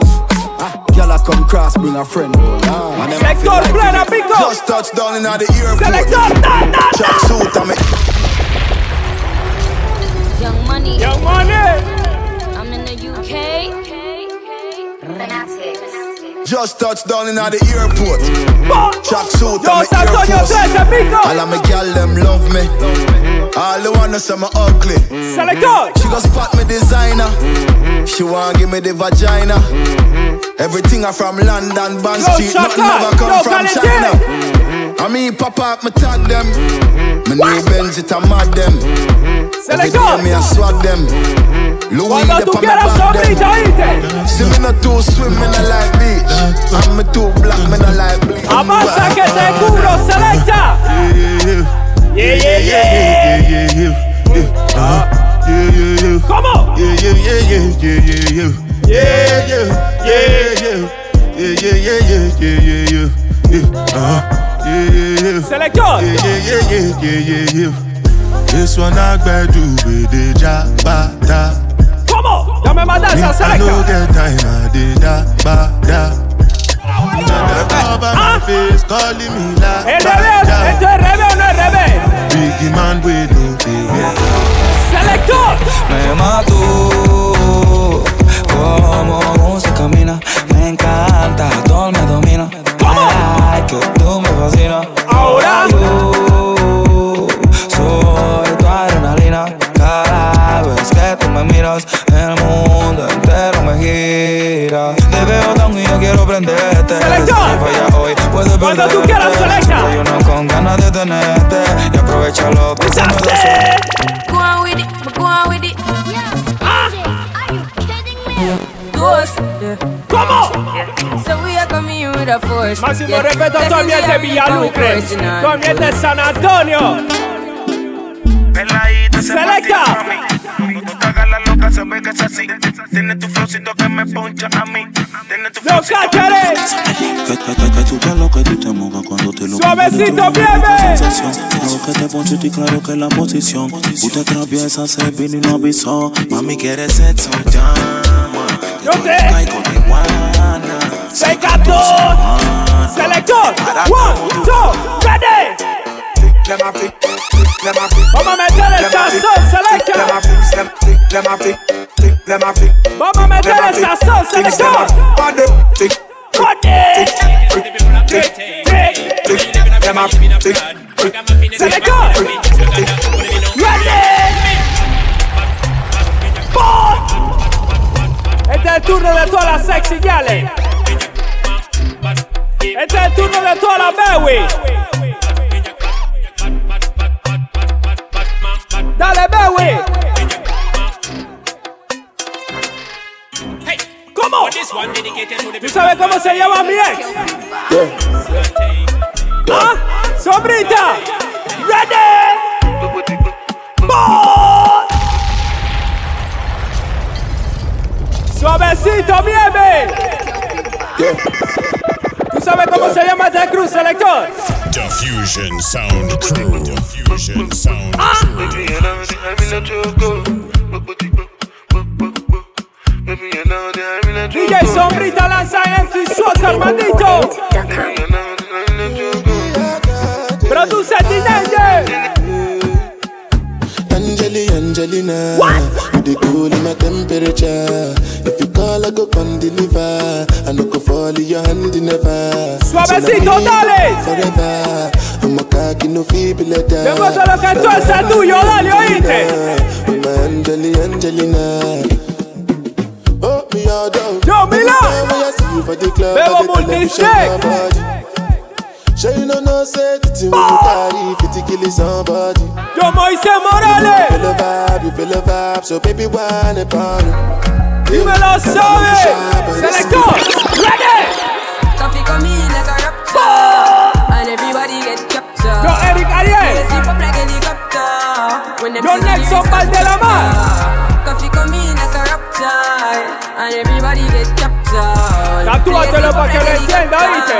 Ah, Gyal a come cross, bring a friend. Lord. And Selector, like plan a big up. Just touched down in the airport. Selector, Track suit and me. Young money. Young money. Just touched down in the airport. Track suit Yo, and me Air Force. All of me gyal them love me. All the wanna say me ugly. She go spot me designer. She want give me the vagina. Everything I from London, Bond Yo, Street, nothing never come yo, from China. I mean, pop up, me tag them. Me new Benz, it a mad them. Every day me a swag them. Louis Cuando the tú pa me quieras, back sombrita, them. ¿oíste? See me not too swim, me not like beach. I'm me too black, me not like bleach. Amasa que te cubro, selecta. Yeah, yeah, yeah. ¿Cómo? Yeah, yeah, yeah, yeah, yeah, yeah, yeah. Yeah, yeah, yeah, yeah. Yeah, yeah, yeah, yeah, yeah, yeah, yeah. Yeah, uh, yeah, yeah, yeah. Selector. Yeah, yeah, yeah, yeah, yeah, yeah, yeah. This one I better do with the jabata. ¿Cómo? Ya me mandas a I no selecta. get time, I did that, ba, da. Cover my face, calling me like ¿Es revés? ¿Esto es revés o no es revés? Biggie man with no Selector. Me mató como se camina. Me encanta, todo me domina. Ay, que tú me fascinas. Selector. Si falla hoy, puedes Cuando tú perderte. quieras, selecta. Soy uno con ganas de tenerte. Y aprovechalo, pues se me da. Go on with it, go on with it. Ah. Ghost. ¿Cómo? So we are coming with a force. Máximo Yeah. respeto a todo el miente de Villalucre, todo el miente de San Antonio. Selecta. Se ve que es así. Tienes tu flowcito que me poncha a mí. Tienes tu ¡No cacharé! Que, tú te lo que tú te mojas cuando te lo Suavecito, bien, Claro que te ponchito y claro que la posición. Usted atraviesa, se vino y no avisó. Mami quiere sexo, llama. Yo te. Caigo de guana. Selector. Selector. One, two, ready. Vamos a meter el sazón, selecta. Vamos a meter el sazón, selector. Selector. Ready. Ball. Este es el turno de todas las sexy gales. Este es el turno de todas las Bewi. Dale, Bewi. ¿Cómo? ¿Tú sabes cómo se llama mi ex? ¿Ah? ¡Sombrita! ¡Ready! ¡Ball! ¡Suavecito, mieme! ¿Tú sabes cómo se llama este cruz selector? Diffusion Sound Crew. Diffusion Sound Crew. DJ Sombrita lanza MC Suelta, hermanito. Produce Tinenge. Angeli, Angelina. What? You the cool in my temperature. If you call, I go come deliver. I no go fall in your hand never. Suavecito, dale. Forever. I'm a cocky no feeble letter. Te muestro lo que tú haces tuyo, dale, oíste. My Angeli, Angelina. Oh, me all down. Yo, Mila. Bebo multi-shake. Sure you know no say the thing when you carry fit to kill somebody. Yo, Moisés Morales. You feel the vibe, you feel the vibe, so baby whine upon it. Dímelo, sabe. Selector. Ready. Coffee come in like a raptor And everybody get captured Yo, Eric Ariel. They slip up like helicopter When them Yo, see the Nelson lyrics Valdelamar. Coffee come in like a raptor And everybody get captured Tatúatelo para que lo entienda, ¿oíste?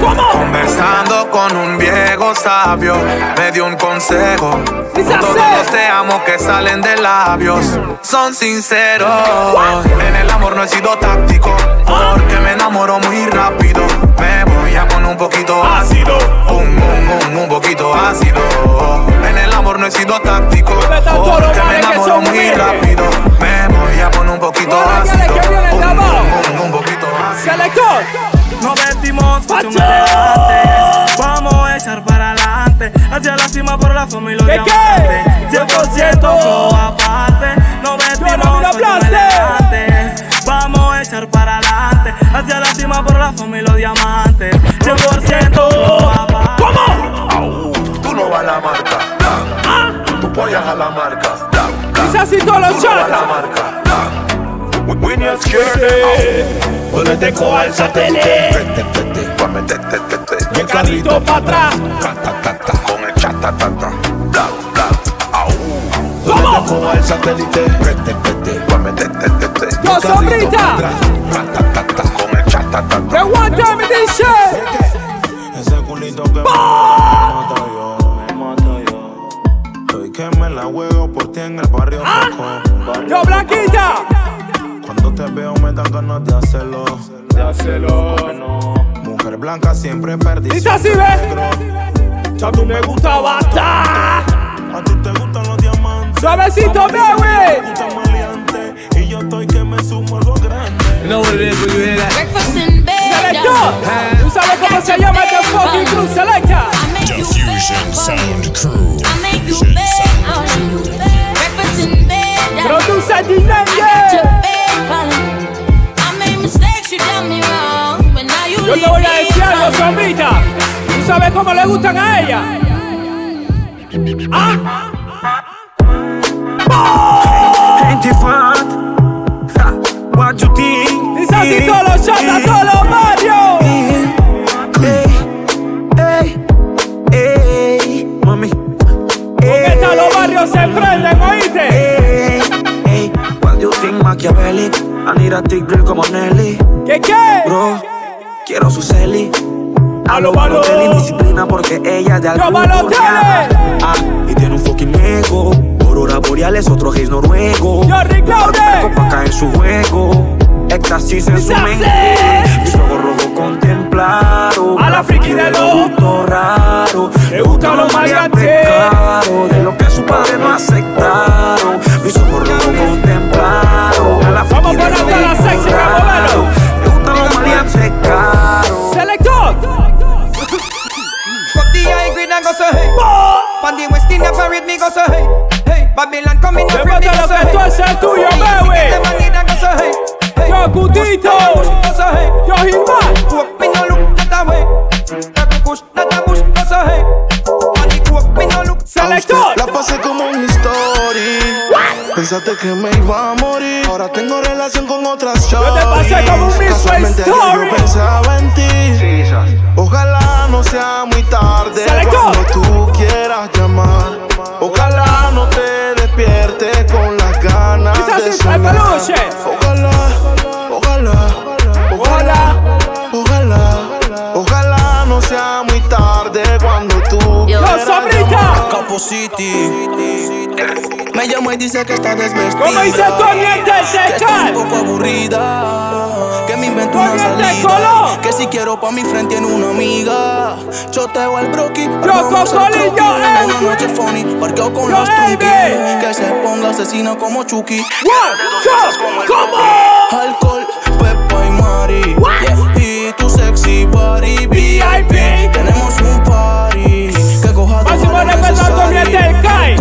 ¿Cómo? Conversando con un viejo sabio, me dio un consejo. Todos los te amo que salen de labios son sinceros. En el amor no he sido táctico, porque me enamoro muy rápido. Me voy a poner un poquito ácido, un, un, un, un poquito ácido. En el amor no he sido táctico, porque me enamoro muy rápido. Me voy Hacia la cima por la fama y los ¿Qué, qué? diamantes. 100% flow aparte. Nos vestimos dejaste. Vamos a echar para adelante. Hacia la cima por la fama y los diamantes. 100% flow aparte. ¿Cómo? Tú no vas a la marca. Tú apoyas a la marca. Dice así todos los Tú no vas a chatas. la marca. When you're scared, El chatatata. ¿Cómo? Con el satélite. Yo, sombrita. Con el chatatata. The one time in this shit. Ese culito que me mata yo, me mata yo. Hoy que me la juego por ti en el barrio Foco. Yo, Blanquita. Cuando te veo me dan ganas de hacerlo. De hacerlo. Mujer blanca siempre perdí. Dice así, ve. Ya tú me gusta basta. A ti te gustan los diamantes. Suavecito, A baby. Y yo estoy que me sumo algo grande. You know what it is when you hear that? Breakfast in bed. Selector. ¿Tú sabes cómo se llama este fucking crew? Selecta. Diffusion Sound Crew. Diffusion Sound Crew. Breakfast in bed. Produce I got DJ. your bed calling. I made mistakes, you done me wrong. But now you Yo te voy a decir algo, sombrita. ¿Tú sabes cómo le gustan a ella? ¿Ah? What you think? Dice así todos los chatas, todos los Mario. Ey, mami. Los barrios se prenden, ¿oíste? Ey, ey, what you think Machiavelli? I need a thick drill como Nelly. ¿Qué qué? Bro, quiero su celi. A lo Hablo malo. de indisciplina porque ella es de Balotelli. Ah, y tiene un fucking ego. Aurora boreales, otro gays noruego. Caer en su juego. Éxtasis en su mente. Mis ojos rojos contemplaron. A la friki de lo- raro. Le gustan los maleantes. pecado, De lo que su padre no aceptaron. Mis ojos rojos contemplaron. A la Vamos friki de lo la verlo. Le gustan los maleantes the high grade and go so hey. Pan the West Indian parade me go so hey. Hey, Babylon coming up Levanta me go lo so que hey. tú haces es tuyo, baby. Them a need and go so hey. Hey, Yo Cutito. go so hey. Yo Gilmar. Coke me no look that way. Every push that a push go so hey. On the coke me no look. Selector. La pasé como un story. Pensaste que me iba a morir. Ahora tengo relación con otras Yo te pasé como un Casualmente Story. yo pensaba en ti. Ojalá no sea muy tarde cuando tú quieras llamar. Ojalá no te despiertes con las ganas de soñar. Ojalá, ojalá, ojalá, ojalá, ojalá no sea muy tarde cuando tú quieras llamar. Capo City. Me llama y dice que está desvestida. ¿Cómo dice el Que está un poco aburrida. Que me invento una salida. Que si quiero pa' mi frente tiene una amiga. Choteo al broki. Armamos el croquis. Una Elvis. noche funny. Parqueo con los trunquis. Elvis. Que se ponga asesino como Chucky. ¿cómo? Alcohol, Pepa y Mari. Y tu sexy body VIP. Tenemos un party. Que coja tu Máximo Tony el necesario.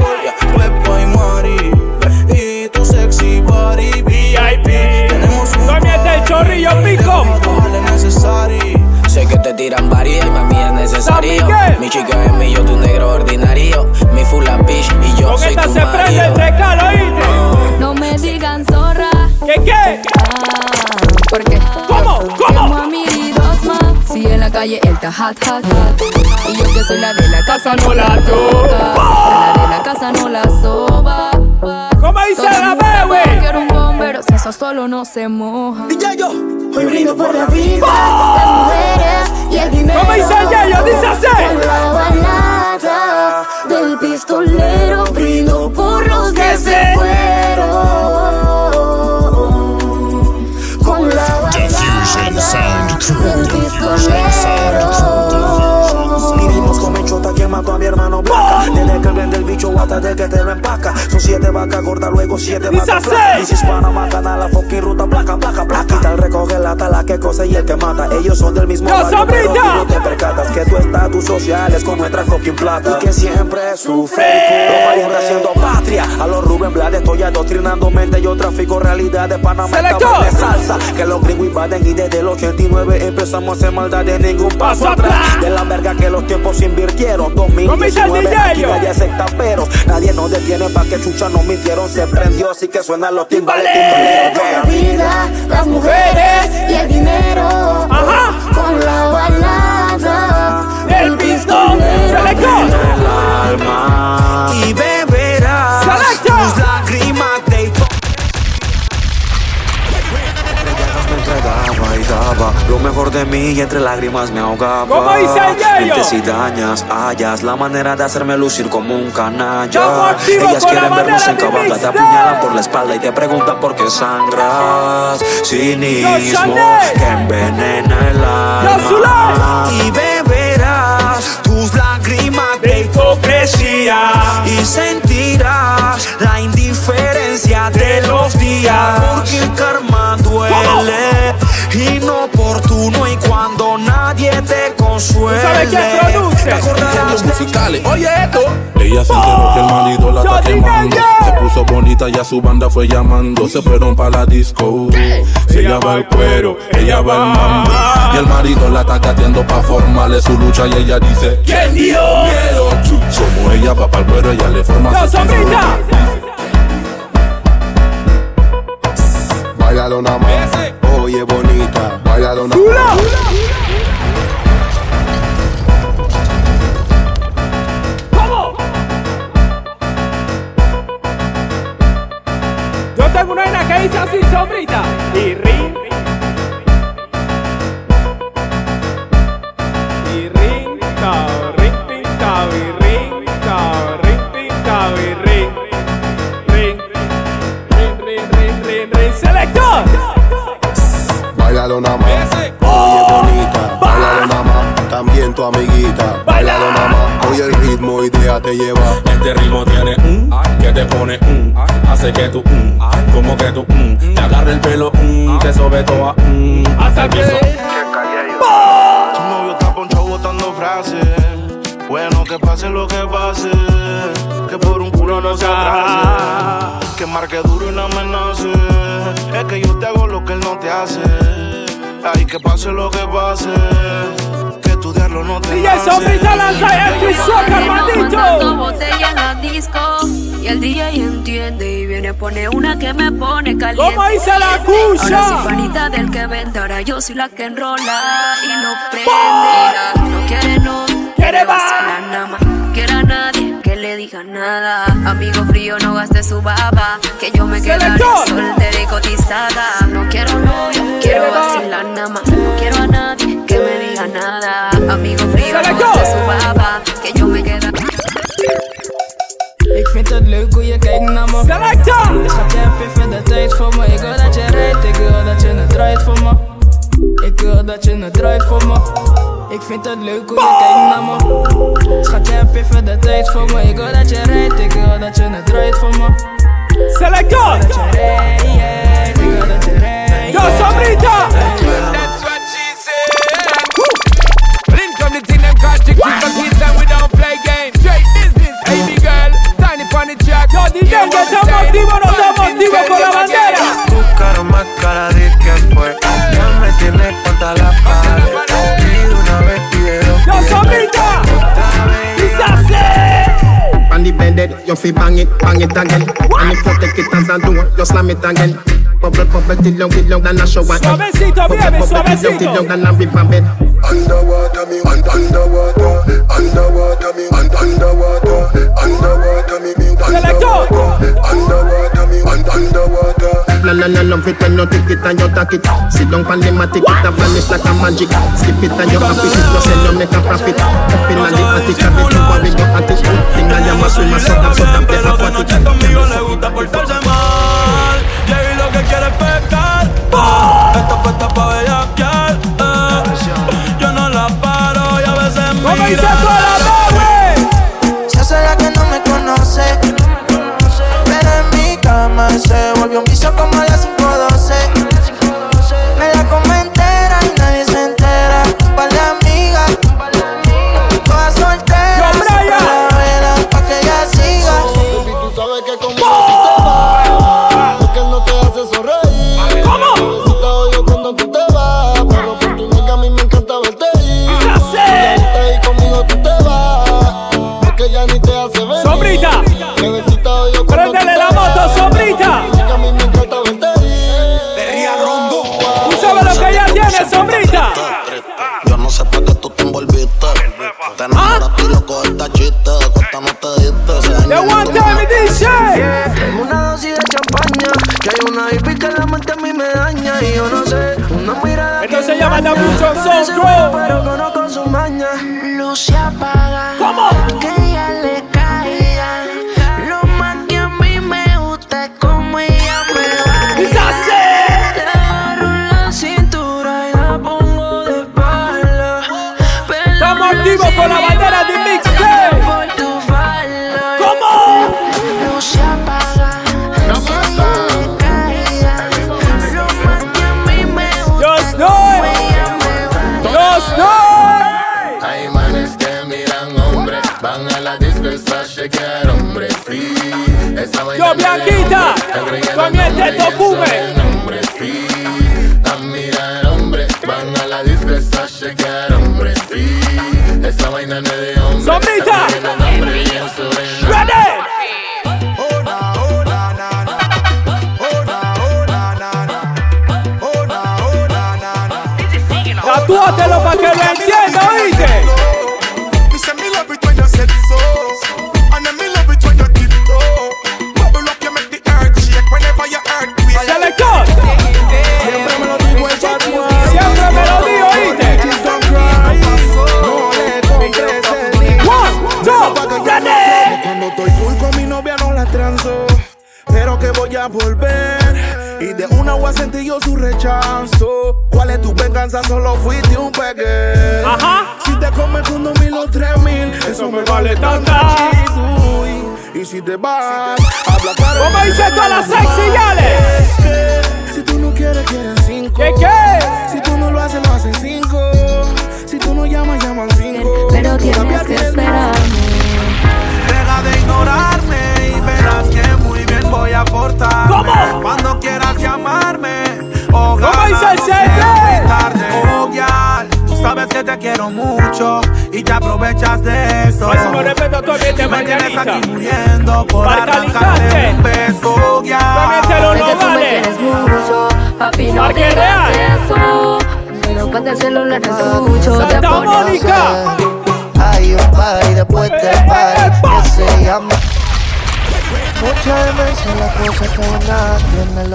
Vale necesario. Sé que te tiran varias y mami es necesario. Mi chica es mi, yo tu negro ordinario. Mi full a bitch y yo Con soy esta tu se prende el. Tecal, ¿oíste? No me digan zorra. ¿Qué qué? Ah, ¿Por qué? ¿Cómo? ¿Cómo? a mi dos más. Si en la calle él está hot, hot, hot. Y yo que soy la de la casa no la toca. La de la casa no la soba. ¿Cómo dice la bebé? Quiero un bombero, si eso solo no se moja. DJ yo. Hoy brindo por la vida, las mujeres y el dinero. ¿Cómo dice ella? Dice así. Con la balada del pistolero Desde que vende el bicho hasta de que te lo empaca. Son siete vacas gordas, luego siete vacas flacas. Dices Panamá, canal, la fucking ruta, placa, placa, placa Y tal recoge la tala que cosa y el que mata. Ellos son del mismo ¡Yo, barrio, pero tú Sabrita! no te percatas Que tu estatus social es con nuestra fucking plata. Y que siempre sufre. Los haciendo patria. A los Rubén Blades estoy adoctrinando mente. Yo trafico realidad de Panamá de salsa. Que los gringos invaden y desde el 89 Empezamos a hacer maldad de ningún paso atrás. De la verga que los tiempos invirtieron ¿Cómo dice el 2019 DJ, aquí nadie acepta pero Nadie nos detiene pa' que chucha nos mintieron Se prendió así que suenan los timbales timbales La vida, las mujeres y el dinero. Ajá. Con la balada El pistón. Selector. El alma Y beberás daba lo mejor de mí y entre lágrimas me ahogaba. ¿Cómo dice el? Mentes y dañas, hallas la manera de hacerme lucir como un canalla. Ellas quieren vernos en cabalga, te apuñalan por la espalda y te preguntan por qué sangras. Cinismo que envenena el alma. Y beberás tus lágrimas de hipocresía y sentirás la indiferencia de los días porque el karma duele inoportuno y cuando nadie te consuele ¿Sabes quién produce? acordarás Los musicales, oye esto. Ella se enteró que el marido la está quemando. Se puso bonita y a su banda fue llamando. Se fueron para la disco. Si ella va al cuero, ella va al mambo. Y el marido la está cateando pa' formarle su lucha. Y ella dice: ¿Quién dio? Miedo. Como ella va para el cuero, ella le forma su sombrita. Bailalo nada más. Oye, bonita. Más. ¿Cómo? Yo tengo una vaina que dice así, sombrita. Y ring. Marque duro y no amenace. Es que yo te hago lo que él no te hace. Ay, que pase lo que pase. Que estudiarlo no te DJ Sombrita lanza el Soccer, Montando maldito. botella en la disco Y el DJ entiende y viene pone una que me pone caliente ¿Cómo dice la Ahora cucha? soy panita del que vende Ahora yo soy la que enrola y lo prende No quiere no, Quiere más. vacilar nada más Quiere a nadie le diga nada Amigo frío no gaste su baba Que yo me quedaré soltera y cotizada No quiero novio, quiero vacilar nada más No quiero a nadie que me diga nada Amigo frío no gaste su baba Que yo me quedaré Ik vind het leuk hoe je kijkt naar me. Selector. Je gaat happy, vindt de tijd voor me. Ik wil dat je rijdt, ik wil dat je het draait voor me. Ik wil dat je het draait voor me. Ik vind het leuk hoe je kijkt naar me. Schat, je hebt even de tijd voor me. Ik wil dat je rijdt, ik wil dat je het draait voor me. Selector. Dat je rijdt, ik wil dat je rijdt. Yo, Sombrita. Link from the thing them call chick chick Cause kids and we don't play games Straight business, baby girl Tiny funny track Yo, DJ, que estamos activos, no estamos activos con la bandera. Tu cara más cara de que fue. Ya me tienes contra la pared. Africa. This I say. Eh. On the you fi bang it, bang it again. What? And if you take it as a door, you slam it again. Bubble, bubble, till you till long, then I show what. Suavecito, baby, suavecito. Till you till long, then I rip my bed underwater me underwater. Underwater me underwater. Underwater me me underwater. Underwater me underwater. La la la love it when you take it and you take it. Sit down pan the matic it a vanish like a magic. Skip it and you happy sit you sell you make a profit. Up in the attic and the two are with your attic Think I am a swimmer so damn so damn play aquatic. A todo mundo le gusta portarse mal Mayra. Ana mucho son, te preocupes.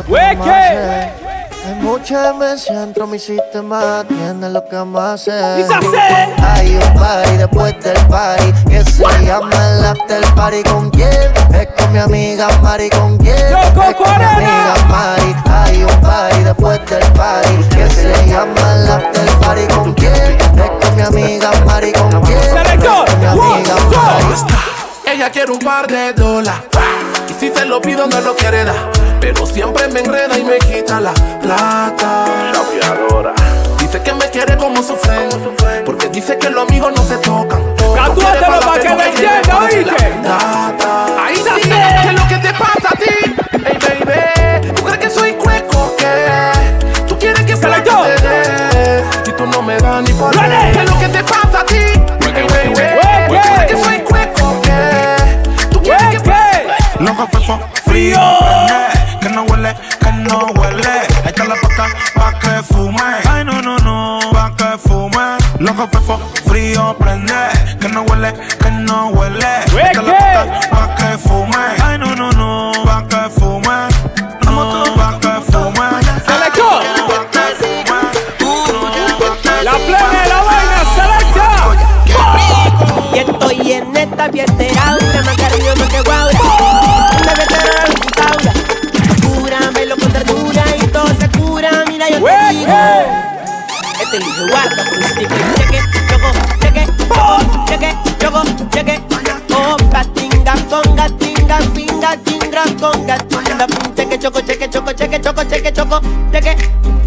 lo Hay mucha demencia dentro mi sistema, tiene lo que más sé. Hay un party después del party que se llama el after party. ¿Con quién? Es con mi amiga Mari. ¿Con quién? Es con mi amiga Mari. Hay un party después del party que se llama el after party. ¿Con quién? Es con mi amiga Mari. ¿Con quién? Es con mi amiga Mari. Ella quiere un par de dólares y si se lo pido no lo quiere dar. Pero siempre me enreda y me quita la plata. Dice que me quiere como su friend. Porque dice que los amigos no se tocan. Tatúatelo para que me entienda, oíste. Ahí está. Sí, ¿Qué es lo que te pasa a ti? Hey, baby. ¿Tú crees que soy cueco? ¿Qué? ¿Tú quieres que se la yo? Y tú no me das ni por frío prende, que no huele, que no huele. Choco, cheque,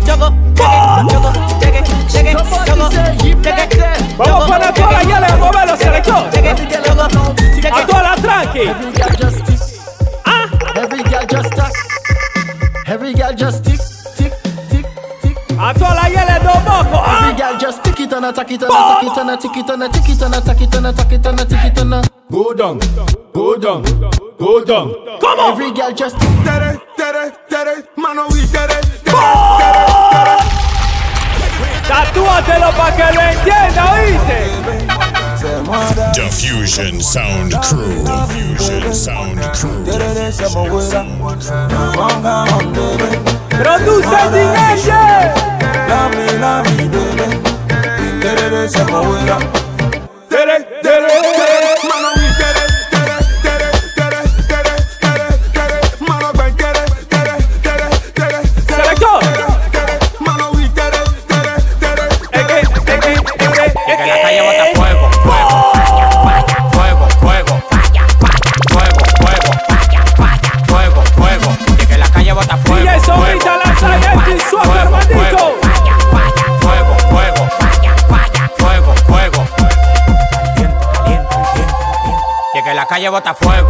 choco, cheque, choco, cheque, choco, cheque, cheque, choco, cheque. Vamos a poner toda la guiala a moverlo, selector. A toda la tranqui. Ah. Every girl just tuck. Every girl just tick, tick, tick, tick. A toda la guiala dos mocos. Every girl just tick it and a tack it and a tack it and a tick it and a tick it and a tack it and a tack it and a tick it and a. Go down, go down, go down. Come on. Every girl just Tere, Tatúatelo para que lo entienda, ¿oíste? Diffusion Sound Crew. Diffusion Sound Crew. Produce el dinero. tere, Y que la calle bota fuego, fuego, fuego, fuego, fuego, fuego, fuego, fuego. Y que la calle bota fuego, hermanito. fuego, fuego, fuego, fuego. Y que la calle bota fuego,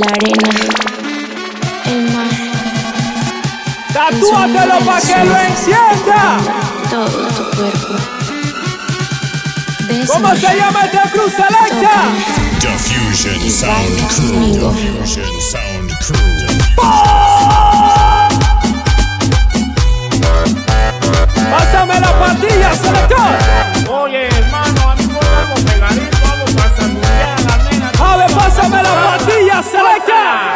La arena, el mar. Tatúatelo para que lo encienda. Todo tu cuerpo. ¿Cómo se llama este cruz selecta? Diffusion Sound Crew. Diffusion Sound Crew. Pásame la patilla, selector. Patilla,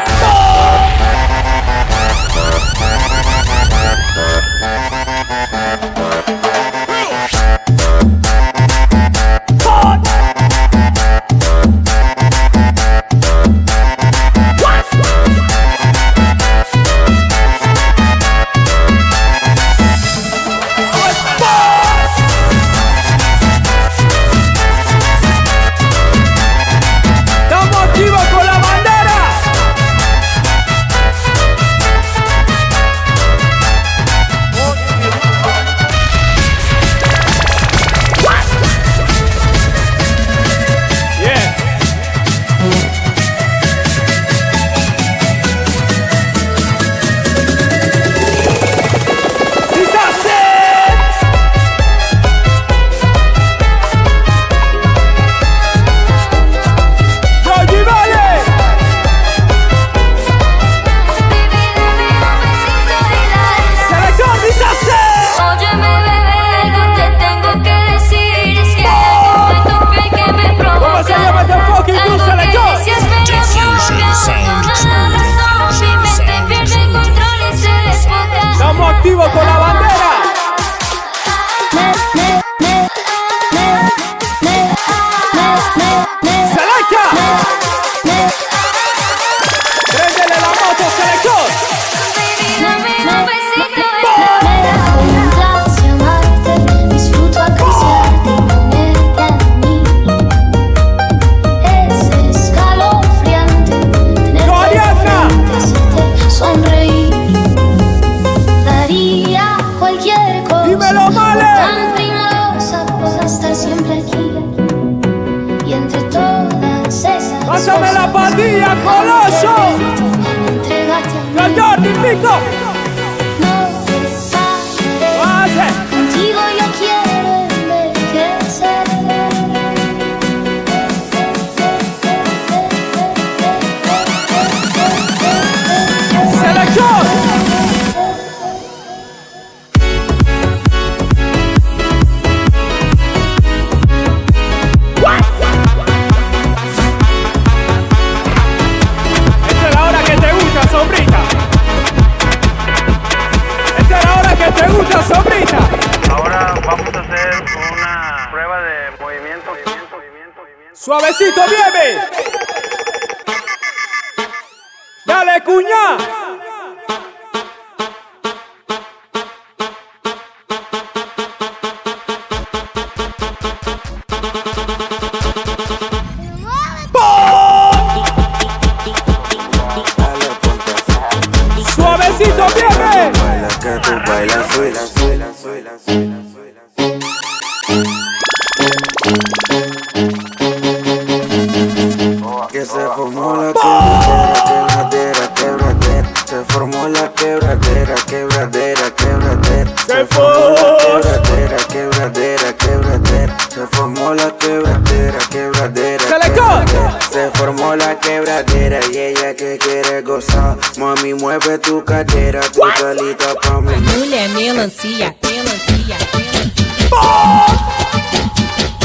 destrozar. Mami, mueve tu cadeira, toda tá lida pra mim. Mulher melancia, melancia, melancia. Pô!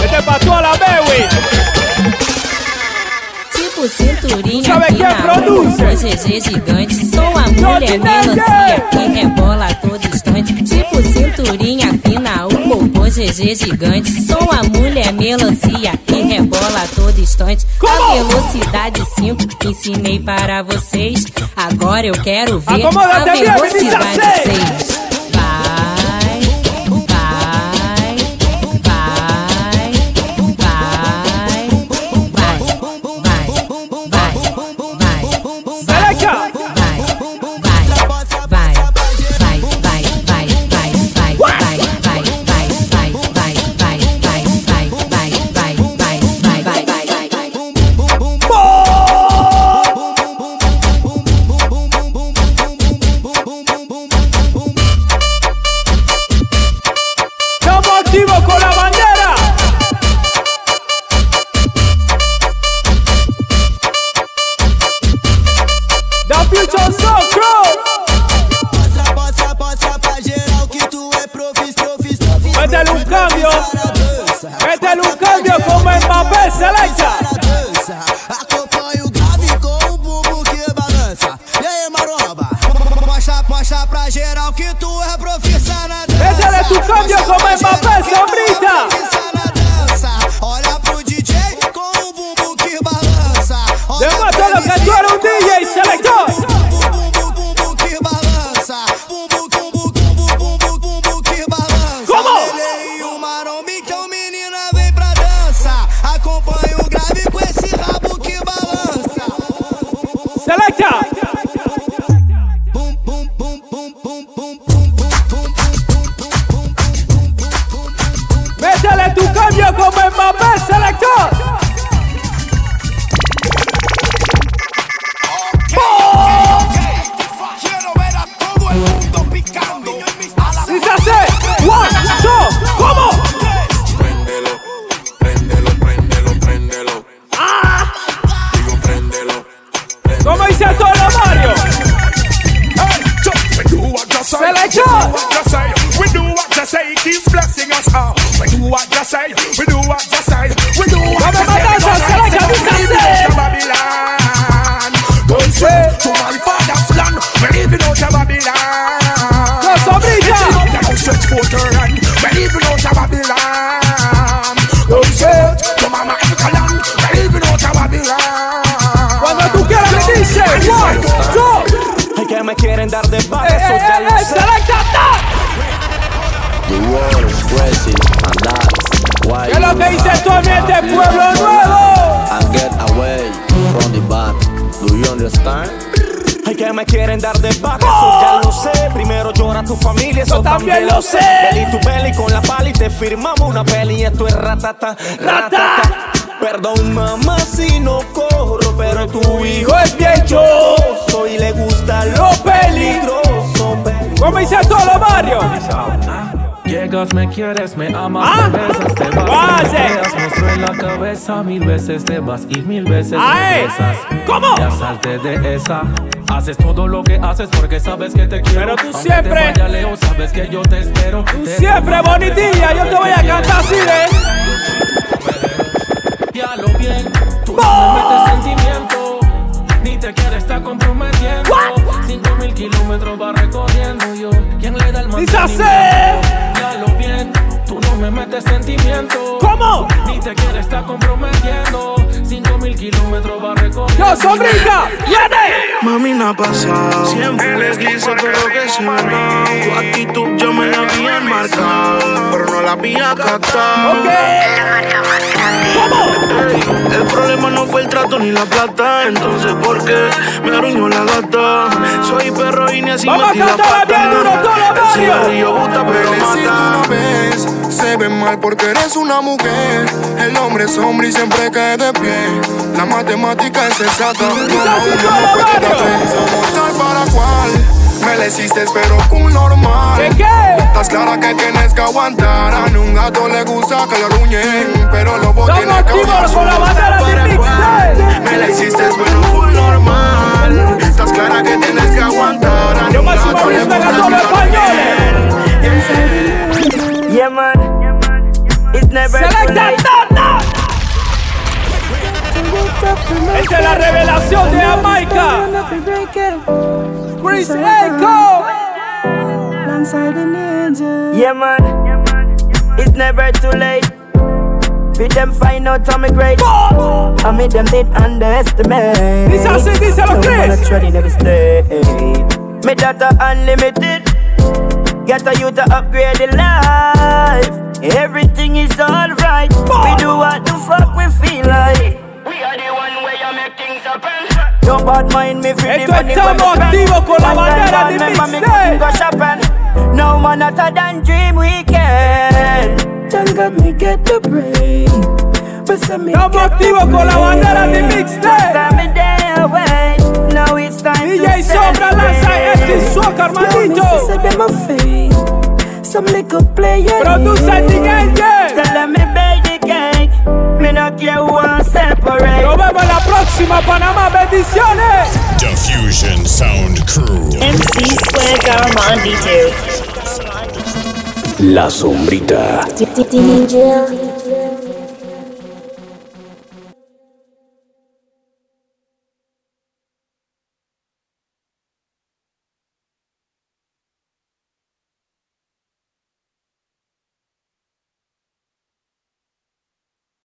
Mete é pra tua bateu a Tipo cinturinha Sabe que é produz? GG gigante, sou a mulher melancia que rebola a todo instante. Tipo cinturinha fina, GG gigante. Sou a mulher melancia que rebola a todo instante. A velocidade 5 ensinei para vocês. Agora eu quero ver a velocidade 6. go make my best selector. me quieren dar de baja, eso ya lo oh. sé. Primero llora tu familia, eso, también, lo sé. Peli tu peli con la pali, te firmamos una peli. Esto es ratata, ratata. Perdón, mamá, si no corro, pero tu hijo es bien choso y le gusta lo peligroso. peligroso. Como dice todo, Mario. Llegas, me quieres, me amas, ¿Ah? besas, te vas, Base. me la cabeza mil veces, te vas y mil veces ah, Ay. me eh. besas. ¿Cómo? Ya salte de esa, Haces todo lo que haces porque sabes que te quiero. Pero tú Aunque siempre- te vaya lejos, sabes que yo te espero. Tú Te siempre bonitilla, yo te voy a cantar así de. Ya lo bien, tú no me metes sentimiento, ni te quieres estar comprometiendo. Cinco mil kilómetros va recorriendo yo. ¿Quién le da el mantenimiento? Ya lo bien, tú no me metes sentimiento. ¿Cómo? Ni te quieres estar comprometiendo. Cinco mil kilómetros va recorriendo. Yo, sombrita, viene. Mami, no ha pasado. Siempre les quise, pero que se me no. Tu actitud yo me la había marcado, pero no la había captado. Ey, el problema no fue el trato ni la plata. Entonces, ¿por qué me arruinó la gata? Soy perro y ni así Vamos a la cantarla pata. bien duro, todo lo El barrio. cigarrillo gusta, pero Bebé, si tú mata. no ves, se ve mal porque eres una mujer. El hombre es hombre y siempre cae de pie. La matemática es exacta. No tal para cual. Me la hiciste, pero con normal. ¿Qué qué? Estás clara que tienes que aguantar. A un gato le gusta que lo ruñen. Pero los botes bandera de mixtape. Me la hiciste, pero con normal. Estás clara que tienes que aguantar. A Yo un gato le gusta que lo españoles. Yeah, man. It's never too Selecta late. Tata. Esta es la revelación de Jamaica. Chris Echo. Yeah, man. It's never too late. Fit them find out how me great. I made them did underestimate. Dice así, dice los No Chris. wanna try never stay. Me data unlimited. Get a you to upgrade the life. Everything is alright. We do what the fuck we feel like. We are the one where you make things happen. Don't bad mind me for the Esto money estamos when we spend. activos con la One time bandera God de remember me mixtape. couldn't go shopping. No man other than dream weekend. Thank God me get the brain. Estamos activos con la bandera de mixtape. Now it's time DJ to Sombra lanza este soca, hermanito. Some little player. Produce DJ. Tell them me bake the cake. Me no care who want separate. Nos vemos la próxima, Panamá. Bendiciones. Diffusion Sound Crew. MC Square Garamond detail. La sombrita. Ninja.